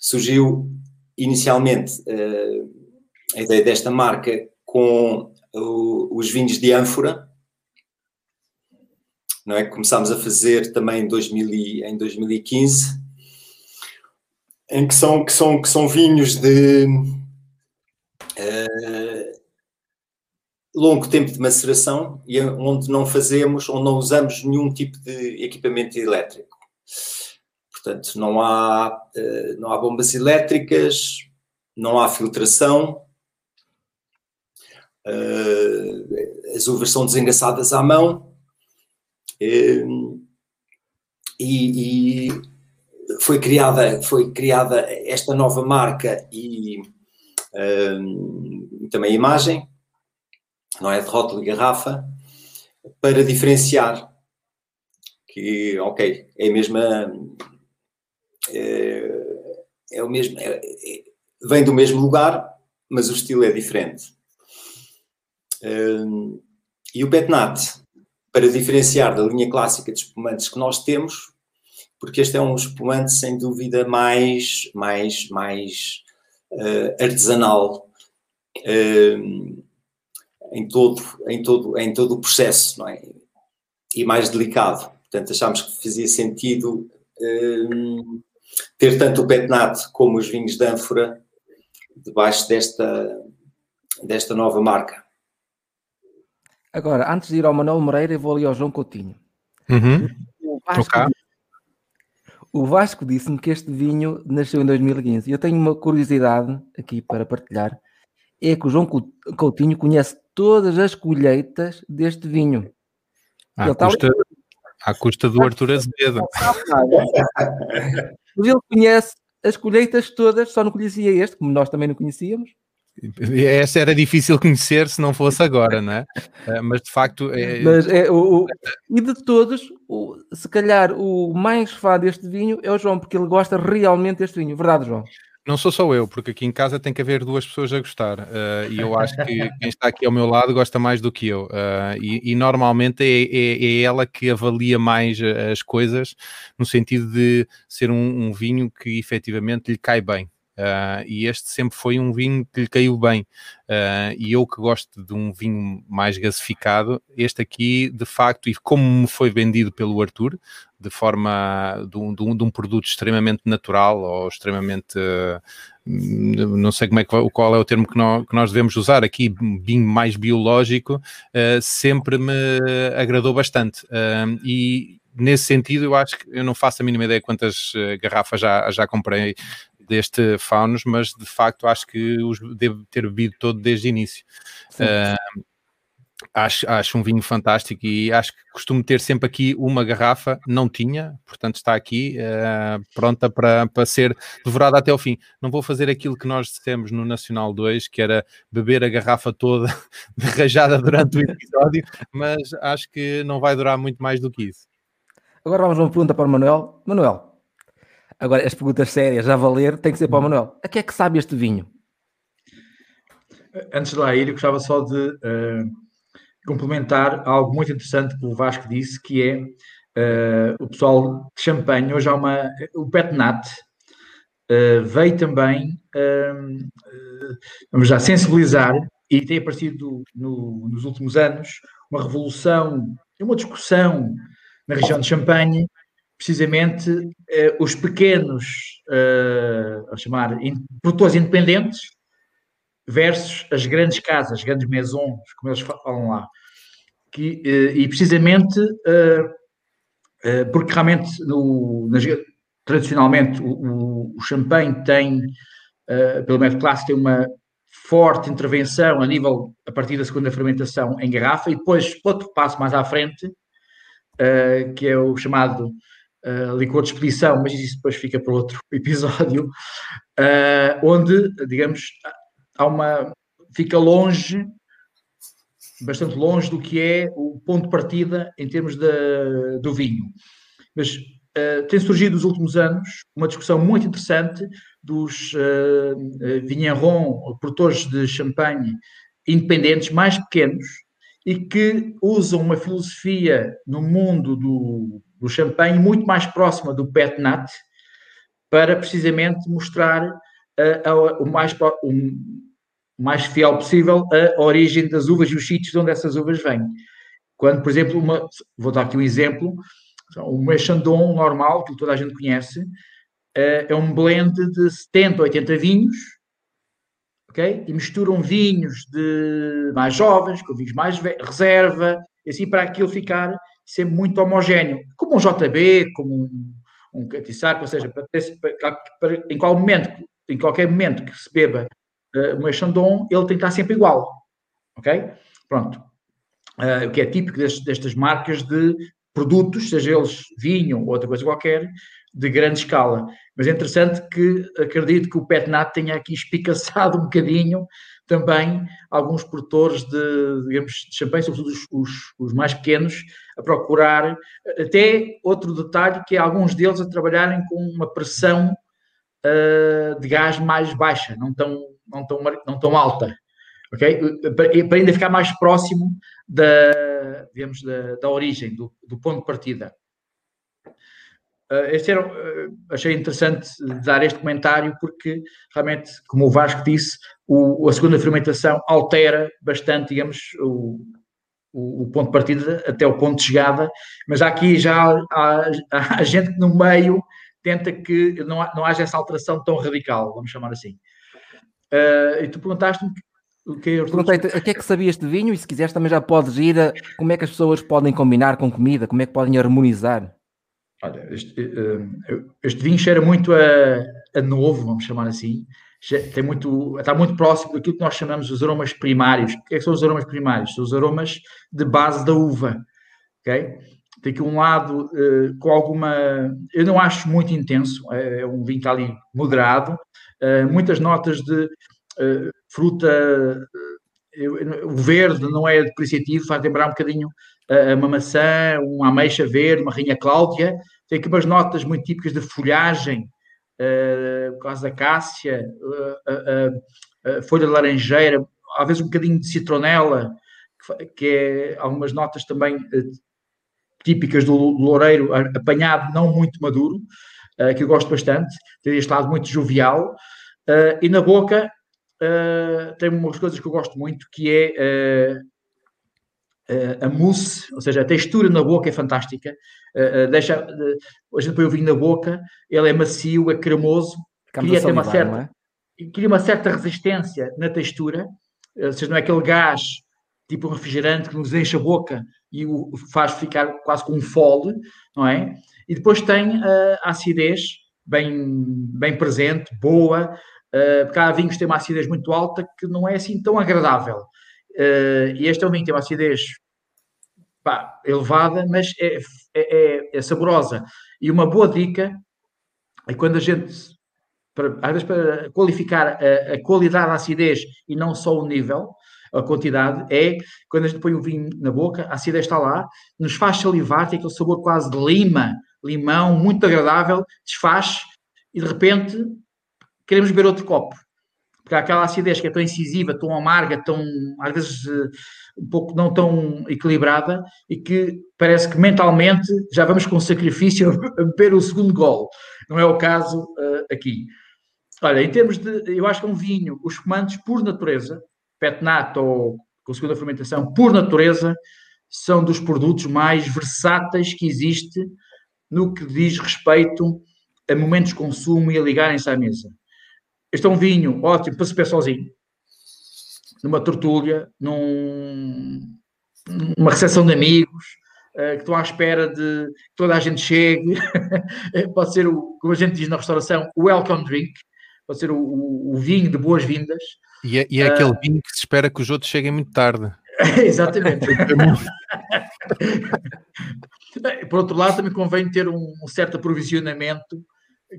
Surgiu inicialmente a ideia desta marca com os vinhos de ânfora, não é? Começámos a fazer também em, 2000 e, em 2015, em que são, que são, que são vinhos de uh, longo tempo de maceração e onde não fazemos ou não usamos nenhum tipo de equipamento elétrico. Portanto, não há, eh, não há bombas elétricas, não há filtração, eh, as uvas são desengaçadas à mão e, e foi criada, foi criada esta nova marca e, e também a imagem, não é de rótulo e garrafa, para diferenciar que, ok, é a mesma é, é o mesmo, é, é, vem do mesmo lugar, mas o estilo é diferente. Um, e o Petnat, para diferenciar da linha clássica de espumantes que nós temos, porque este é um espumante sem dúvida mais, mais, mais uh, artesanal uh, em, todo, em, todo, em todo o processo, não é? E mais delicado. Portanto, achámos que fazia sentido uh, ter tanto o Petnat como os vinhos de ânfora debaixo desta, desta nova marca. Agora, antes de ir ao Manuel Moreira, eu vou ali ao João Coutinho. Uhum. O Vasco, o Vasco disse-me que este vinho nasceu em 2015 e eu tenho uma curiosidade aqui para partilhar. É que o João Coutinho conhece todas as colheitas deste vinho. À, Ele custa, está... à custa do Arthur Azevedo. Mas ele conhece as colheitas todas, só não conhecia este, como nós também não conhecíamos. Essa era difícil conhecer se não fosse agora, não é? Eh, mas de facto. É... Mas é, o, o, e de todos, o, se calhar o mais fã deste vinho é o João, porque ele gosta realmente deste vinho, verdade, João? Não sou só eu, porque aqui em casa tem que haver duas pessoas a gostar. Uh, e eu acho que quem está aqui ao meu lado gosta mais do que eu. Uh, e, e, normalmente é, é, é, ela que avalia mais as coisas, no sentido de ser um, um vinho que efetivamente lhe cai bem. Uh, e este sempre foi um vinho que lhe caiu bem. Uh, e eu que gosto de um vinho mais gasificado, este aqui, de facto, e como me foi vendido pelo Arthur, de forma de um, de um, de um produto extremamente natural ou extremamente. Uh, não sei como é que, qual é o termo que nós, que nós devemos usar aqui, vinho mais biológico, sempre me agradou bastante. e nesse sentido, eu acho que eu não faço a mínima ideia quantas garrafas já, já comprei deste Faunos, mas de facto acho que os devo ter bebido todo desde o início. Uh, acho, acho um vinho fantástico e acho que costumo ter sempre aqui uma garrafa, não tinha, portanto está aqui uh, pronta para, para ser devorada até o fim. Não vou fazer aquilo que nós dissemos no Nacional 2, que era beber a garrafa toda rajada durante o episódio, mas acho que não vai durar muito mais do que isso. Agora vamos a uma pergunta para o Manuel. Manuel, Agora, as perguntas sérias, já valer, tem que ser para o uhum. Manuel. A que é que sabe este vinho? Antes de lá ir, eu gostava só de uh, complementar algo muito interessante que o Vasco disse, que é uh, o pessoal de champanhe, hoje há uma... O Petnat uh, veio também, vamos já, sensibilizar e tem aparecido no, nos últimos anos uma revolução, uma discussão na região de Champagne precisamente eh, os pequenos, eh, a chamar, in, produtores independentes versus as grandes casas, grandes maisons, como eles falam lá. Que, eh, e precisamente porque realmente no, nas, tradicionalmente o, o, champanhe tem, pelo método clássico, tem uma forte intervenção a nível, a partir da segunda fermentação em garrafa, e depois outro passo mais à frente, que é o chamado uh, licor de expedição, mas isso depois fica para outro episódio, uh, onde, digamos, há uma. fica longe, bastante longe do que é o ponto de partida em termos de, do vinho. Mas uh, tem surgido nos últimos anos uma discussão muito interessante dos uh, produtores de champanhe independentes, mais pequenos, e que usam uma filosofia no mundo do, do champanhe muito mais próxima do pet nat para precisamente mostrar uh, o, mais, o mais fiel possível a origem das uvas e os sítios onde essas uvas vêm. Quando, por exemplo, uma, vou dar aqui um exemplo, o Chandon normal, que toda a gente conhece, uh, é um blend de 70, 80 vinhos, ok? E misturam vinhos de mais jovens com vinhos mais reserva, assim para aquilo ficar sempre muito homogéneo, como um JB, como um, um ou seja, para, para, para, em, qual momento, em qualquer momento que se beba uh, uma Chandon, ele tem que estar sempre igual, ok? Pronto. Uh, o que é típico destes, destas marcas de produtos, seja eles vinho ou outra coisa qualquer, de grande escala. Mas é interessante que acredito que o Petnat tenha aqui espicaçado um bocadinho também alguns produtores de, digamos, de champanhe, sobretudo os, os, os, mais pequenos, a procurar até outro detalhe que é alguns deles a trabalharem com uma pressão uh, de gás mais baixa, não tão, não tão, não tão alta, ok? Para, para ainda ficar mais próximo da, digamos, da, da origem, do, do ponto de partida. Uh, este era, uh, achei interessante dar este comentário porque realmente, como o Vasco disse, o, a segunda fermentação altera bastante, digamos, o, o, o, ponto de partida até o ponto de chegada, mas aqui já há, há, há gente que no meio tenta que não, não haja essa alteração tão radical, vamos chamar assim. Uh, e tu perguntaste-me o que é o que é que sabias de vinho e se quiseres também já podes ir a como é que as pessoas podem combinar com comida, como é que podem harmonizar. Olha, este, eh, este vinho cheira muito a, a, novo, vamos chamar assim. Tem muito, está muito próximo daquilo que nós chamamos os aromas primários. O que, é que são os aromas primários? São os aromas de base da uva. Okay? Tem aqui um lado uh, com alguma. Eu não acho muito intenso, é, é um vinho que está ali moderado. Uh, muitas notas de uh, fruta. o verde não é depreciativo, faz lembrar um bocadinho uma maçã, uma ameixa verde, uma rainha cláudia, tem aqui umas notas muito típicas de folhagem, uh, por causa da cássia, uh, folha de laranjeira, às vezes um bocadinho de citronela, que é algumas notas também típicas do, loureiro, apanhado não muito maduro, que eu gosto bastante, tem este lado muito jovial, e na boca tem umas coisas que eu gosto muito, que é a mousse, ou seja, a textura na boca é fantástica. Deixa, a gente põe o vinho na boca, ele é macio, é cremoso, cria uma certa, é? cria uma certa resistência na textura, ou seja, não é aquele gás tipo um refrigerante que nos enche a boca e o faz ficar quase com um fole, não é? E depois tem a acidez bem, bem presente, boa, porque há vinhos que têm uma acidez muito alta que não é assim tão agradável. Uh, e este que tem uma acidez pá, elevada, mas é, é, é, é, saborosa. E uma boa dica é quando a gente, para, às vezes para qualificar a, a, qualidade da acidez e não só o nível, a quantidade, é quando a gente põe o vinho na boca, a acidez está lá, nos faz salivar, tem aquele sabor quase de lima, limão, muito agradável, desfaz e de repente queremos beber outro copo porque há aquela acidez que é tão incisiva, tão amarga, tão, às vezes, eh, um pouco não tão equilibrada, e que parece que mentalmente já vamos com sacrifício a beber o segundo gol. Não é o caso uh, aqui. Olha, em termos de, eu acho que é um vinho, os fumantes, por natureza, petnat ou com segunda fermentação, por natureza, são dos produtos mais versáteis que existe no que diz respeito a momentos de consumo e a ligarem-se à mesa. Este é um vinho ótimo para se beber sozinho, numa tortulha, num, numa recepção de amigos, uh, que estão à espera de que toda a gente chegue. pode ser, o, como a gente diz na restauração, o welcome drink, pode ser o, o, o vinho de boas-vindas. E é, e é uh, aquele vinho que se espera que os outros cheguem muito tarde. Exatamente. Por outro lado, também convém ter um, um certo aprovisionamento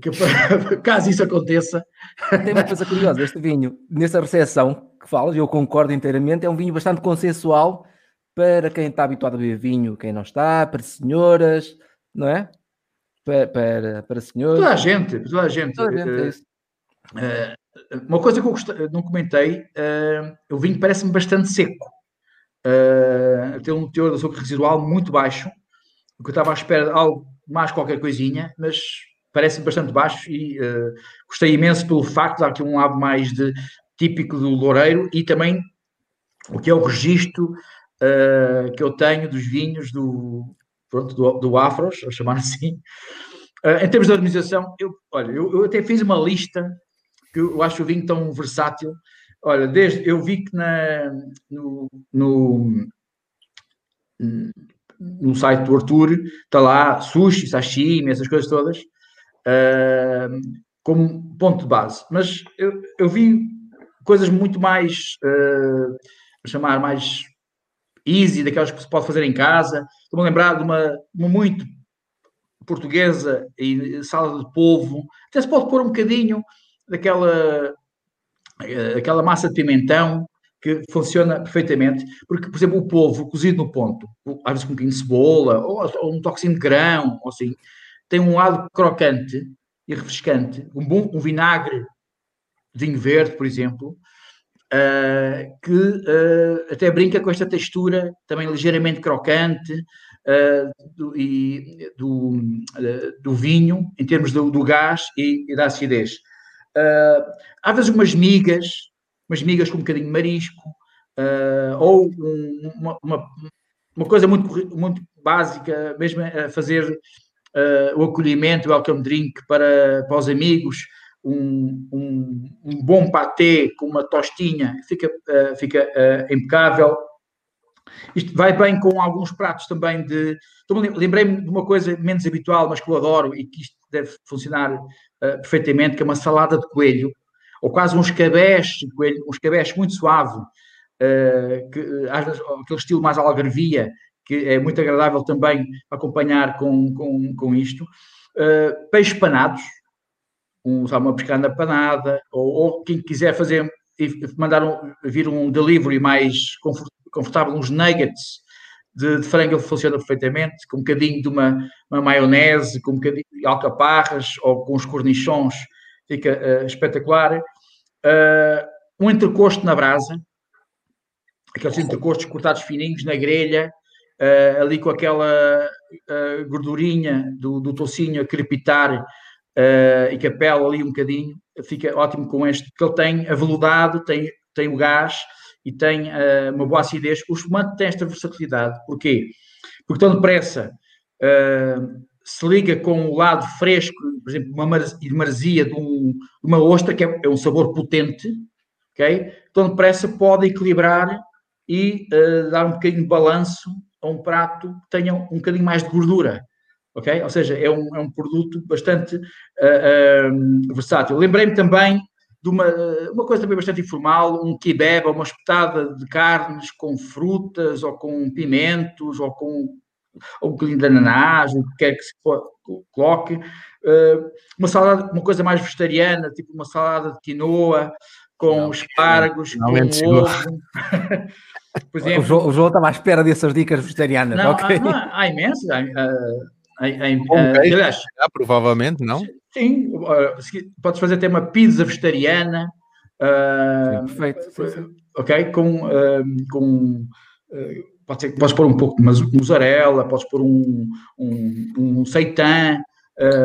que, caso isso aconteça. Tem uma coisa curiosa, este vinho, nessa recepção que falas, eu concordo inteiramente, é um vinho bastante consensual para quem está habituado a beber vinho, quem não está, para senhoras, não é? Para, para, para senhoras. Toda a gente, toda a gente. Toda a gente é isso. Uh, uma coisa que eu gostei, não comentei, uh, o vinho parece-me bastante seco. Uh, tem um teor de açúcar residual muito baixo, o que eu estava à espera de algo mais qualquer coisinha, mas parece bastante baixo e uh, gostei imenso pelo facto de aqui um lado mais de, típico do Loureiro e também o que é o registro uh, que eu tenho dos vinhos do, pronto, do, do Afros, a chamar assim. Uh, em termos de organização, eu, olha, eu, eu, até fiz uma lista que eu acho o vinho tão versátil Olha, desde eu vi que na, no, no, no site do Arthur está lá sushi, sashimi, essas coisas todas, uh, como ponto de base. Mas eu, eu vi coisas muito mais, uh, chamar mais easy, daquelas que se pode fazer em casa. Estou-me a lembrar de uma, uma muito portuguesa e salada de polvo. Até se pode pôr um bocadinho daquela eh, aquela massa de pimentão que funciona perfeitamente, porque, por exemplo, o polvo cozido no ponto, às vezes com um pouquinho de cebola, ou, ou um toquezinho de grão, ou assim, tem um lado crocante e refrescante, um bom um vinagre de vinho verde, por exemplo, uh, que uh, até brinca com esta textura também ligeiramente crocante uh, do, e, do, do, vinho, em termos do, do gás e, e, da acidez. às vezes umas migas, umas migas com um bocadinho de marisco, ou um, uma, uma, uma, coisa muito, muito básica, mesmo a fazer o acolhimento, o welcome drink para, para os amigos, um, um, um bom patê com uma tostinha, fica, uh, fica uh, impecável. Isto vai bem com alguns pratos também de. Lembrei-me de uma coisa menos habitual, mas que eu adoro e que isto deve funcionar uh, perfeitamente, que é uma salada de coelho, ou quase uns cabés de coelho, uns cabés muito suave, que, às vezes, aquele estilo mais algarvia, que é muito agradável também acompanhar com, com, com isto. Uh, peixes panados, um, uma pescada panada, ou, ou, quem quiser fazer, mandar um, vir um delivery mais confortável, uns nuggets de, de frango funciona perfeitamente, com um bocadinho de uma, uma, maionese, com um bocadinho de alcaparras ou com os cornichons, fica uh, espetacular. Uh, um entrecosto na brasa, aqueles entrecostos cortados fininhos na grelha, uh, ali com aquela gordurinha do, do tocinho a crepitar uh, e que apela ali um bocadinho, fica ótimo com este, porque ele tem a veluidade, tem, tem o gás e tem uh, uma boa acidez. O espumante tem esta versatilidade. Porquê? Porque tão depressa uh, se liga com o lado fresco, por exemplo, uma maresia de, um, uma ostra, que é, é, um sabor potente, ok? Tão depressa pode equilibrar e uh, dar um bocadinho de balanço a um prato que tenha um bocadinho mais de gordura ok? Ou seja, é um, é um produto bastante uh, uh, versátil. Lembrei-me também de uma, uma coisa também bastante informal, um kebab, uma espetada de carnes com frutas, ou com pimentos, ou com um bocadinho de ananás, o que quer que se coloque. Uh, uma salada, uma coisa mais vegetariana, tipo uma salada de quinoa, com não, espargos, não, com não ovo. Por exemplo, o, João, o João estava à espera dessas dicas vegetarianas. Não, okay. há, não, há imensas. Uh, uh, aliás, ah, provavelmente, não? Sim, uh, podes fazer até uma pizza vegetariana. Uh, sim, perfeito. Ok? Com. com pode ser, podes pôr um pouco de mussarela, podes pôr um, um, um seitan,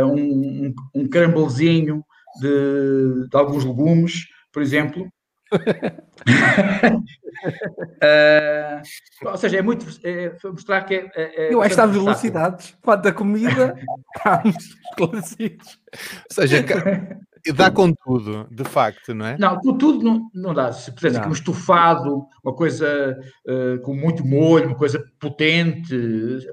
um, um carambolzinho de, de alguns legumes, por exemplo uh, ou seja, é muito é, mostrar que é. é, é Eu acho que estamos velocidades. Quanto a comida, estamos esclarecidos. Ou seja, dá com tudo, de facto, não é? Não, com tudo não, não dá. Se puder aqui um estufado, uma coisa uh, com muito molho, uma coisa potente,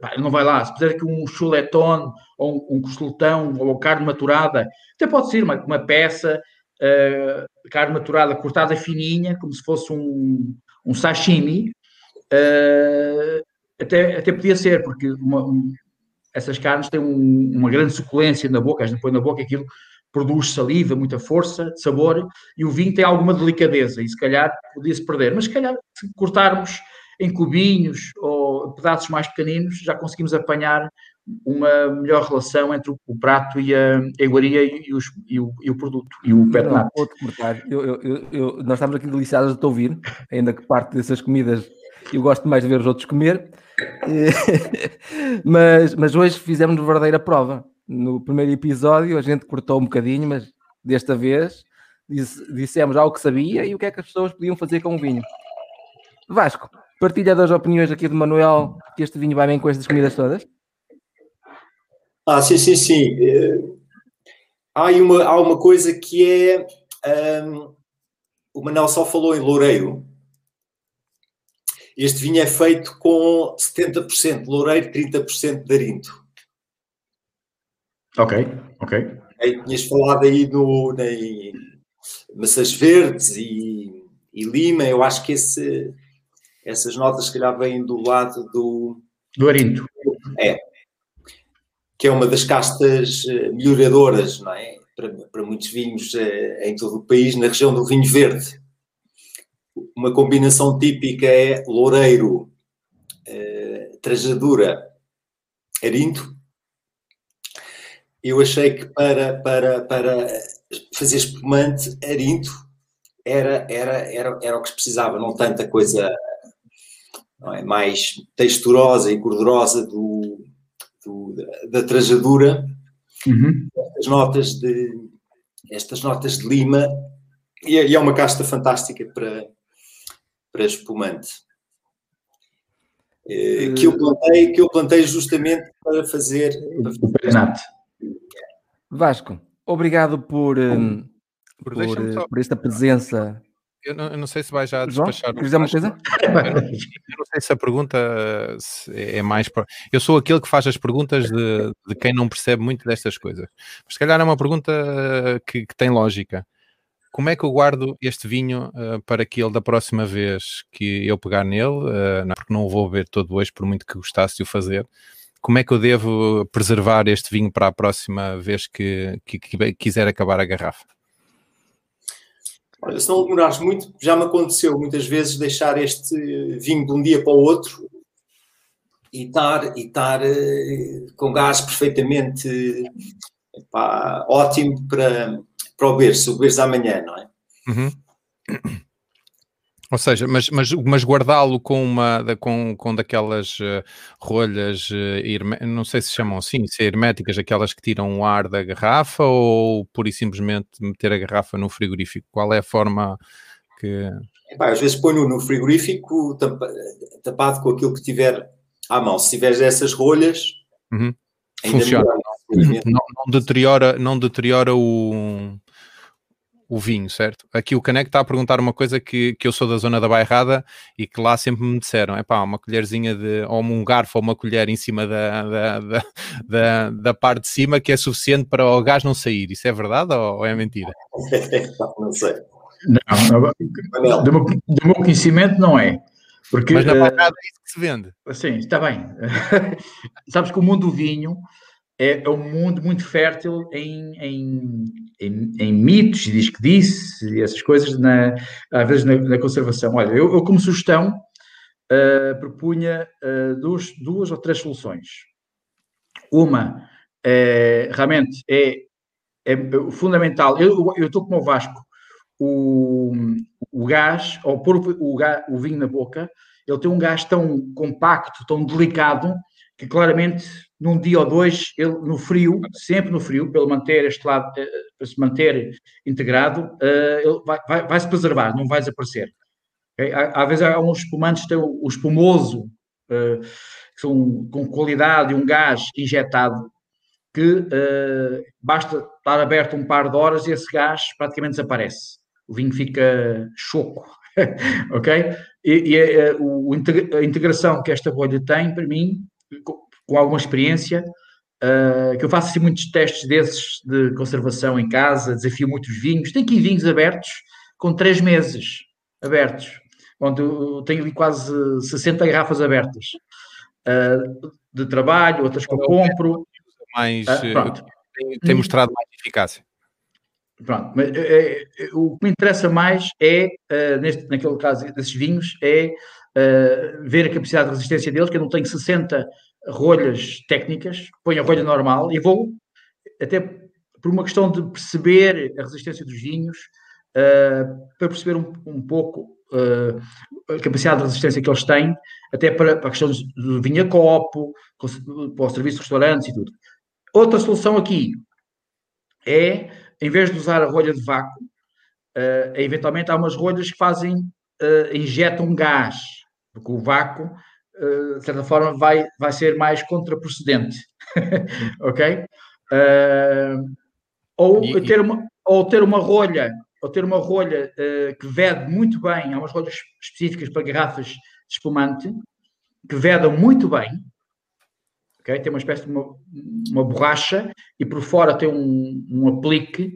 pá, não vai lá. Se puder aqui um chuletón, ou um, um costeletão, ou carne maturada, até pode ser uma, uma peça uh, carne maturada cortada fininha, como se fosse um, um sashimi, uh, até, até podia ser, porque uma, um, essas carnes têm um, uma grande suculência na boca, a gente põe na boca aquilo produz saliva, muita força, sabor, e o vinho tem alguma delicadeza, e se calhar podia-se perder. Mas se calhar, se cortarmos em cubinhos ou pedaços mais pequeninos, já conseguimos apanhar uma melhor relação entre o, prato e a iguaria e, os, e, o, e o produto, e o pet eu, nós estamos aqui deliciados de te ouvir, ainda que parte dessas comidas eu gosto mais de ver os outros comer, mas, mas hoje fizemos verdadeira prova. No primeiro episódio a gente cortou um bocadinho, mas desta vez disse, dissemos algo que sabia e o que é que as pessoas podiam fazer com o vinho. Vasco, partilha das opiniões aqui do Manuel que este vinho vai bem com estas comidas todas? Ah, sim, sim, sim. Uh, há, uma, há uma coisa que é. Um, o Manel só falou em Loureiro. Este vinho é feito com 70% Loureiro, 30% de Arinto. Ok, ok. Aí, tinhas falado aí no, em maçãs verdes e, e lima, eu acho que esse, essas notas, se calhar, vêm do lado do. Do Arinto. Que é uma das castas eh, melhoradoras, não é? Para, para muitos vinhos eh, em todo o país, na região do vinho verde. Uma combinação típica é loureiro, eh, trajadura, arinto. Eu achei que para, para, para fazer espumante, arinto era, era, era, era o que se precisava, não tanta coisa não é? mais texturosa e gordurosa do, do da, da, trajadura. Uhum. Estas notas de estas notas de lima e é, e é uma casta fantástica para, para espumante. Eh, que eu plantei, que eu plantei justamente para fazer, para fazer Vasco, obrigado por, hum, por, por, por esta presença eu não, eu não, sei se vai já despachar. Queres dizer uma coisa? Eu não, sei se a pergunta é mais. Eu sou aquele que faz as perguntas de, de quem não percebe muito destas coisas. Mas se calhar é uma pergunta que, que tem lógica. Como é que eu guardo este vinho uh, para que ele, da próxima vez que eu pegar nele, uh, não, porque não o vou beber todo hoje, por muito que gostasse de o fazer, como é que eu devo preservar este vinho para a próxima vez que, que, que quiser acabar a garrafa? Olha, se não demorares muito, já me aconteceu muitas vezes deixar este vinho de um dia para o outro e estar, e estar uh, com gás perfeitamente epá, ótimo para, para o se o beberes amanhã, não é? Uhum. Ou seja, mas, mas, mas guardá-lo com uma com, com daquelas uh, rolhas, uh, não sei se chamam assim, se é herméticas, aquelas que tiram o ar da garrafa ou pura e simplesmente meter a garrafa no frigorífico? Qual é a forma que. Epá, às vezes ponho no frigorífico tapado com aquilo que tiver à mão. Se tiveres essas rolhas, uhum. funciona. Não, não, deteriora, não deteriora o o vinho, certo? Aqui o Caneco está a perguntar uma coisa que, que eu sou da zona da Bairrada e que lá sempre me disseram: é pá, uma colherzinha de, ou um garfo ou uma colher em cima da, da, da, da, da parte de cima que é suficiente para o gás não sair. Isso é verdade ou, ou é mentira? não sei. Não, do meu, do meu conhecimento não é. Porque, Mas na Bairrada é isso que se vende. Sim, está bem. Sabes que o mundo do vinho é, é um mundo muito fértil em, em, em, em mitos, diz que disse, e essas coisas, na, às vezes na, na conservação. Olha, eu, eu como sugestão uh, propunha uh, duas, duas ou três soluções. Uma, é, realmente, é, é fundamental. Eu estou como o Vasco, o, o gás, ao pôr o, gás, o vinho na boca, ele tem um gás tão compacto, tão delicado, que claramente num dia ou dois, ele, no frio, sempre no frio, pelo manter este lado, eh, para se manter integrado, eh, ele vai, vai, vai se preservar, não vai desaparecer. Okay? Às vezes há uns espumantes que têm o espumoso, eh, que são com qualidade um gás injetado, que basta estar aberto um par de horas e esse gás praticamente desaparece. O vinho fica choco, ok? E, e a, a, integração que esta bolha tem, para mim, com alguma experiência, uh, que eu faço assim muitos testes desses de conservação em casa, desafio muitos vinhos. Tenho aqui vinhos abertos com três meses abertos, onde eu tenho ali quase 60 garrafas abertas uh, de trabalho, outras que eu compro. Mais, uh, tem, tem, mostrado mais eficácia. Pronto, mas é, é, o que me interessa mais é, neste, naquele caso desses vinhos, é ver a capacidade de resistência deles, que eu não tenho 60 rolhas técnicas, ponho a rolha normal e vou, até por uma questão de perceber a resistência dos vinhos, uh, para perceber um, um pouco uh, a capacidade de resistência que eles têm, até para, para a questão do vinho a copo, para o serviço de restaurantes e tudo. Outra solução aqui é, em vez de usar a rolha de vácuo, uh, eventualmente há umas rolhas que fazem, injetam gás, porque o vácuo eh, de certa forma, vai, vai ser mais contraprocedente. ok? Uh, ou, e, ter uma, ou ter uma rolha ou ter uma rolha uh, que vede muito bem, há umas rolhas específicas para garrafas de espumante, que vedam muito bem, okay? tem uma espécie de uma, uma borracha e por fora tem um, um aplique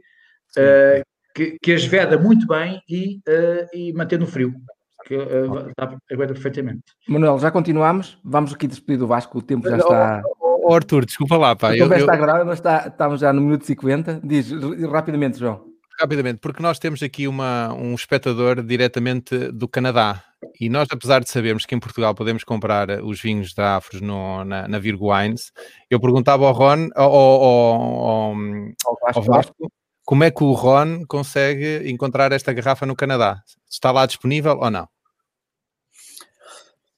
uh, que, que, as veda muito bem e, uh, e mantém no frio. Que uh, aguenta perfeitamente. Manuel, já continuamos. Vamos aqui despedir do Vasco, o tempo já está. Oh, Arthur, desculpa lá, pá. A conversa eu, está agradável, mas está, estamos já no minuto 50. Diz rapidamente, João. Rapidamente, porque nós temos aqui uma, um espectador diretamente do Canadá e nós, apesar de sabermos que em Portugal podemos comprar os vinhos da Afros no, na, na Virgo Wines, eu perguntava ao Ron, ao, ao, ao, ao Vasco, como é que o Ron consegue encontrar esta garrafa no Canadá? Está lá disponível ou não?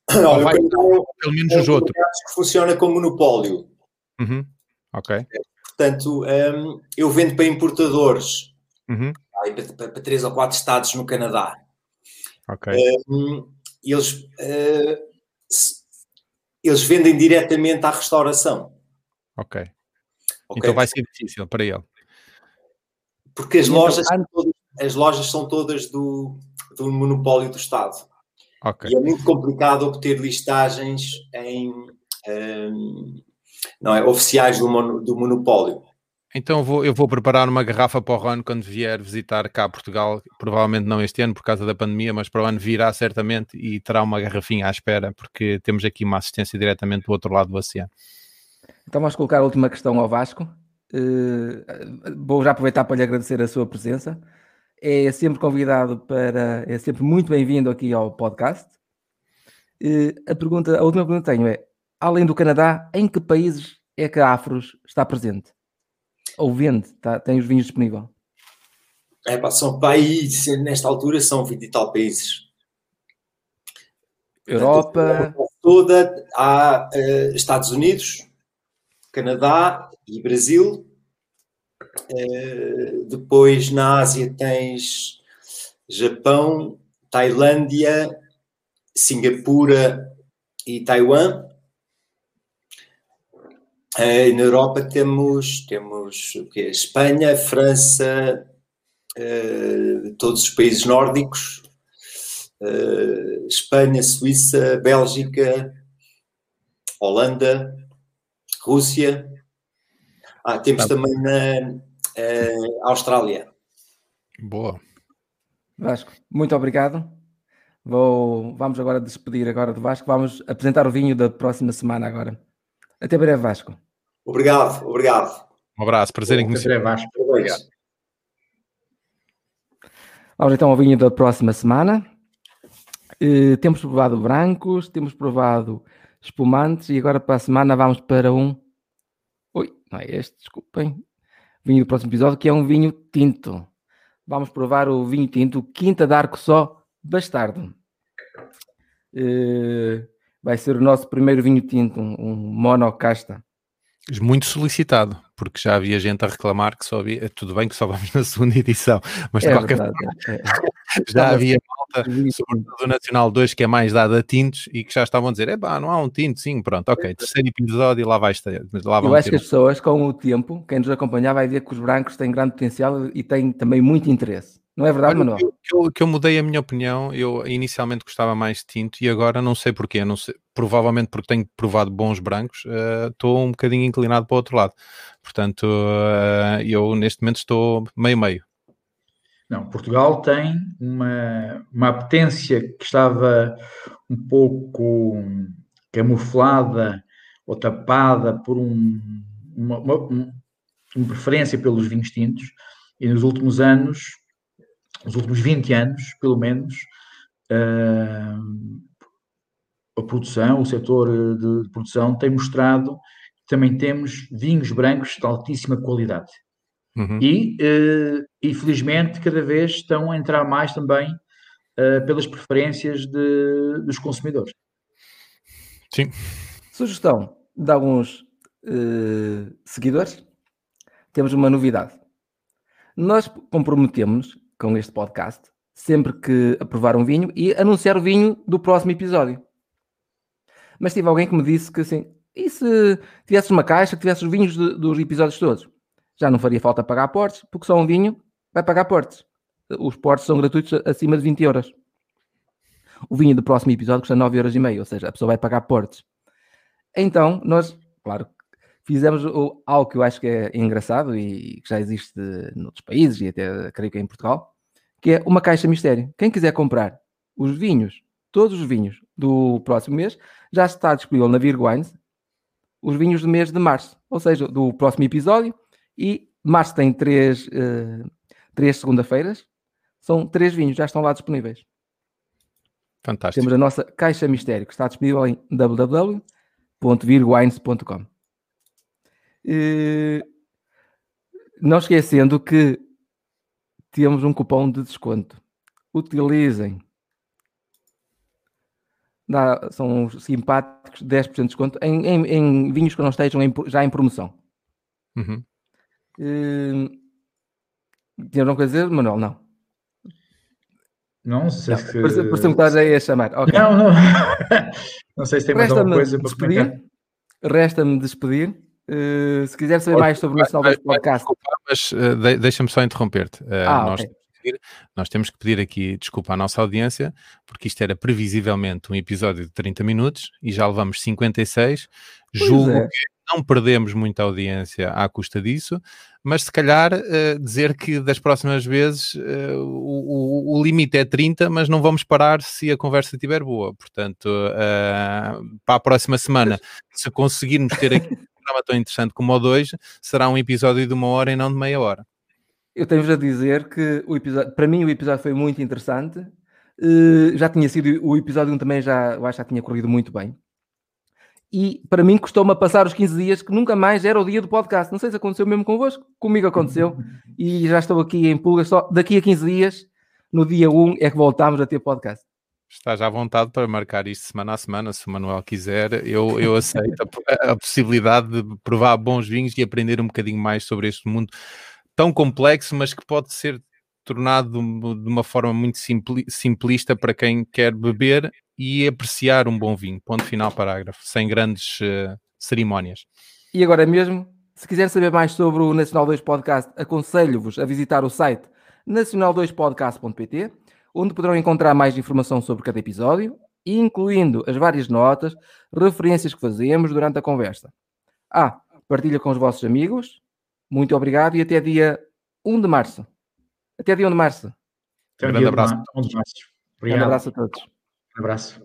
Olha, vai, pelo menos os outros. Que funciona como monopólio. Uhum. Ok. Portanto, um, eu vendo para importadores uhum. para, para, para, três ou quatro estados no Canadá. Ok. Um, eles, uh, eles vendem diretamente à restauração. Ok. okay. Então vai ser difícil para ele. Porque as, então, lojas, as lojas são todas do, do monopólio do Estado. Okay. E é muito complicado obter listagens em, um, não é, oficiais do, mon, do monopólio. Então vou, eu vou preparar uma garrafa para o Ron quando vier visitar cá Portugal, provavelmente não este ano por causa da pandemia, mas para o ano virá certamente e terá uma garrafinha à espera, porque temos aqui uma assistência diretamente do outro lado do oceano. Então vamos colocar a última questão ao Vasco. Uh, vou já aproveitar para lhe agradecer a sua presença é sempre convidado para, é sempre muito bem-vindo aqui ao podcast. a, pergunta, a última pergunta que tenho é: além do Canadá, em que países é que a Afros está presente? Ou vende? Tá, tem os vinhos disponíveis? É, são países, nesta altura são 20 e tal países. Europa. Toda há uh, Estados Unidos, Canadá e Brasil, eh, depois na Ásia tens Japão, Tailândia, Singapura e Taiwan. Uh, na Europa temos, temos o quê? Espanha, França, uh, todos os países nórdicos, uh, Espanha, Suíça, Bélgica, Holanda, Rússia. Ah, temos tá. também na, uh, Austrália. Boa. Vasco, muito obrigado. Vou, vamos agora despedir agora do Vasco. Vamos apresentar o vinho da próxima semana agora. Até breve, Vasco. Obrigado, obrigado. Um abraço, prazer em conhecer. Até breve, Vasco. Obrigado. Vamos então ao vinho da próxima semana. Uh, temos provado brancos, temos provado espumantes e agora para a semana vamos para um. Oi, não é este, desculpem vinho do próximo episódio, que é um vinho tinto. Vamos provar o vinho tinto Quinta d'Arco Só Bastardo. Uh, vai ser o nosso primeiro vinho tinto, um, um monocasta. Muito solicitado, porque já havia gente a reclamar que só havia, tudo bem que só vamos na segunda edição, mas de é qualquer verdade, forma, é. já havia malta, sobretudo do Nacional 2, que é mais dado a tintos e que já estavam a dizer: é pá, não há um tinto, sim, pronto, ok, terceiro episódio e lá vai estar. Lá Eu acho que as pessoas, com o tempo, quem nos acompanhar, vai ver que os brancos têm grande potencial e têm também muito interesse. Não é verdade, Olha, Manuel? Que eu, que eu, mudei a minha opinião. Eu inicialmente gostava mais de tinto e agora não sei porquê. Não sei, provavelmente porque tenho provado bons brancos, uh, estou um bocadinho inclinado para o outro lado. Portanto, uh, eu neste momento estou meio-meio. Não, Portugal tem uma, uma apetência que estava um pouco camuflada ou tapada por um, uma, uma, uma preferência pelos vinhos tintos e nos últimos anos nos últimos 20 anos, pelo menos, uh, a produção, o setor de produção tem mostrado que também temos vinhos brancos de altíssima qualidade. Uhum. E, uh, infelizmente, cada vez estão a entrar mais também uh, pelas preferências de, dos consumidores. Sim. Sugestão de alguns uh, seguidores: temos uma novidade. Nós comprometemos com este podcast sempre que aprovar um vinho e anunciar o vinho do próximo episódio. Mas tive alguém que me disse que assim, e se tivesses uma caixa que tivesse os vinhos de, dos episódios todos? Já não faria falta pagar portes, porque só um vinho vai pagar portes. os portos são gratuitos acima de 20 euros. O vinho do próximo episódio custa 9 euros e meio, ou seja, a pessoa vai pagar portos. Então, nós, claro, fizemos o, algo que eu acho que é engraçado e que já existe noutros países e até creio que é em Portugal, que é uma caixa mistério. Quem quiser comprar os vinhos, todos os vinhos do próximo mês, já está disponível na Virgo Wines, os vinhos do mês de março, ou seja, do próximo episódio, e março tem três, uh, três segunda-feiras, são três vinhos, já estão lá disponíveis. Fantástico. Temos a nossa caixa mistério, que está disponível em www.virgwines.com. Uh, não esquecendo que temos um cupom de desconto. Utilizem. Dá, são simpáticos 10% de desconto em, em, em, vinhos que não estejam em, já em promoção. Uhum. Uh, Tinha alguma coisa a dizer, Manuel? Não. Não sei não, se. Pareceu-me que estás aí a chamar. Okay. Não, não. não sei se tem mais alguma coisa para despedir. comentar. Resta-me despedir. Uh, se quiser saber mais sobre o Nacional 2 Podcast. Desculpa, mas uh, de, deixa-me só interromper-te. Uh, ah, nós, okay. Pedir, nós, temos que pedir aqui desculpa à nossa audiência, porque isto era previsivelmente um episódio de 30 minutos e já levamos 56. Pois Julgo é. que não perdemos muita audiência à custa disso, mas se calhar uh, dizer que das próximas vezes uh, o, o, limite é 30, mas não vamos parar se a conversa estiver boa. Portanto, uh, para a próxima semana, se conseguirmos ter aqui um programa tão interessante como o 2, será um episódio de uma hora e não de meia hora. Eu tenho-vos a dizer que o episódio, para mim o episódio foi muito interessante. já tinha sido, o episódio 1 também já, eu acho que já tinha corrido muito bem e para mim custou-me a passar os 15 dias que nunca mais era o dia do podcast. Não sei se aconteceu mesmo convosco, comigo aconteceu e já estou aqui em pulgas. Só daqui a 15 dias, no dia 1, é que voltámos a ter podcast. Estás à vontade para marcar isto semana a semana, se o Manuel quiser. Eu, eu aceito a, a possibilidade de provar bons vinhos e aprender um bocadinho mais sobre este mundo tão complexo, mas que pode ser tornado de uma forma muito simplista para quem quer beber e apreciar um bom vinho. Ponto final, parágrafo, sem grandes uh, cerimónias. E agora mesmo, se quiser saber mais sobre o Nacional 2 Podcast, aconselho-vos a visitar o site nacional2podcast.pt, onde poderão encontrar mais informação sobre cada episódio, incluindo as várias notas, referências que fazemos durante a conversa. Ah, partilha com os vossos amigos. Muito obrigado e até dia 1 de março. Até dia 1 de março. Até um grande abraço. Um grande abraço a todos. Um abraço.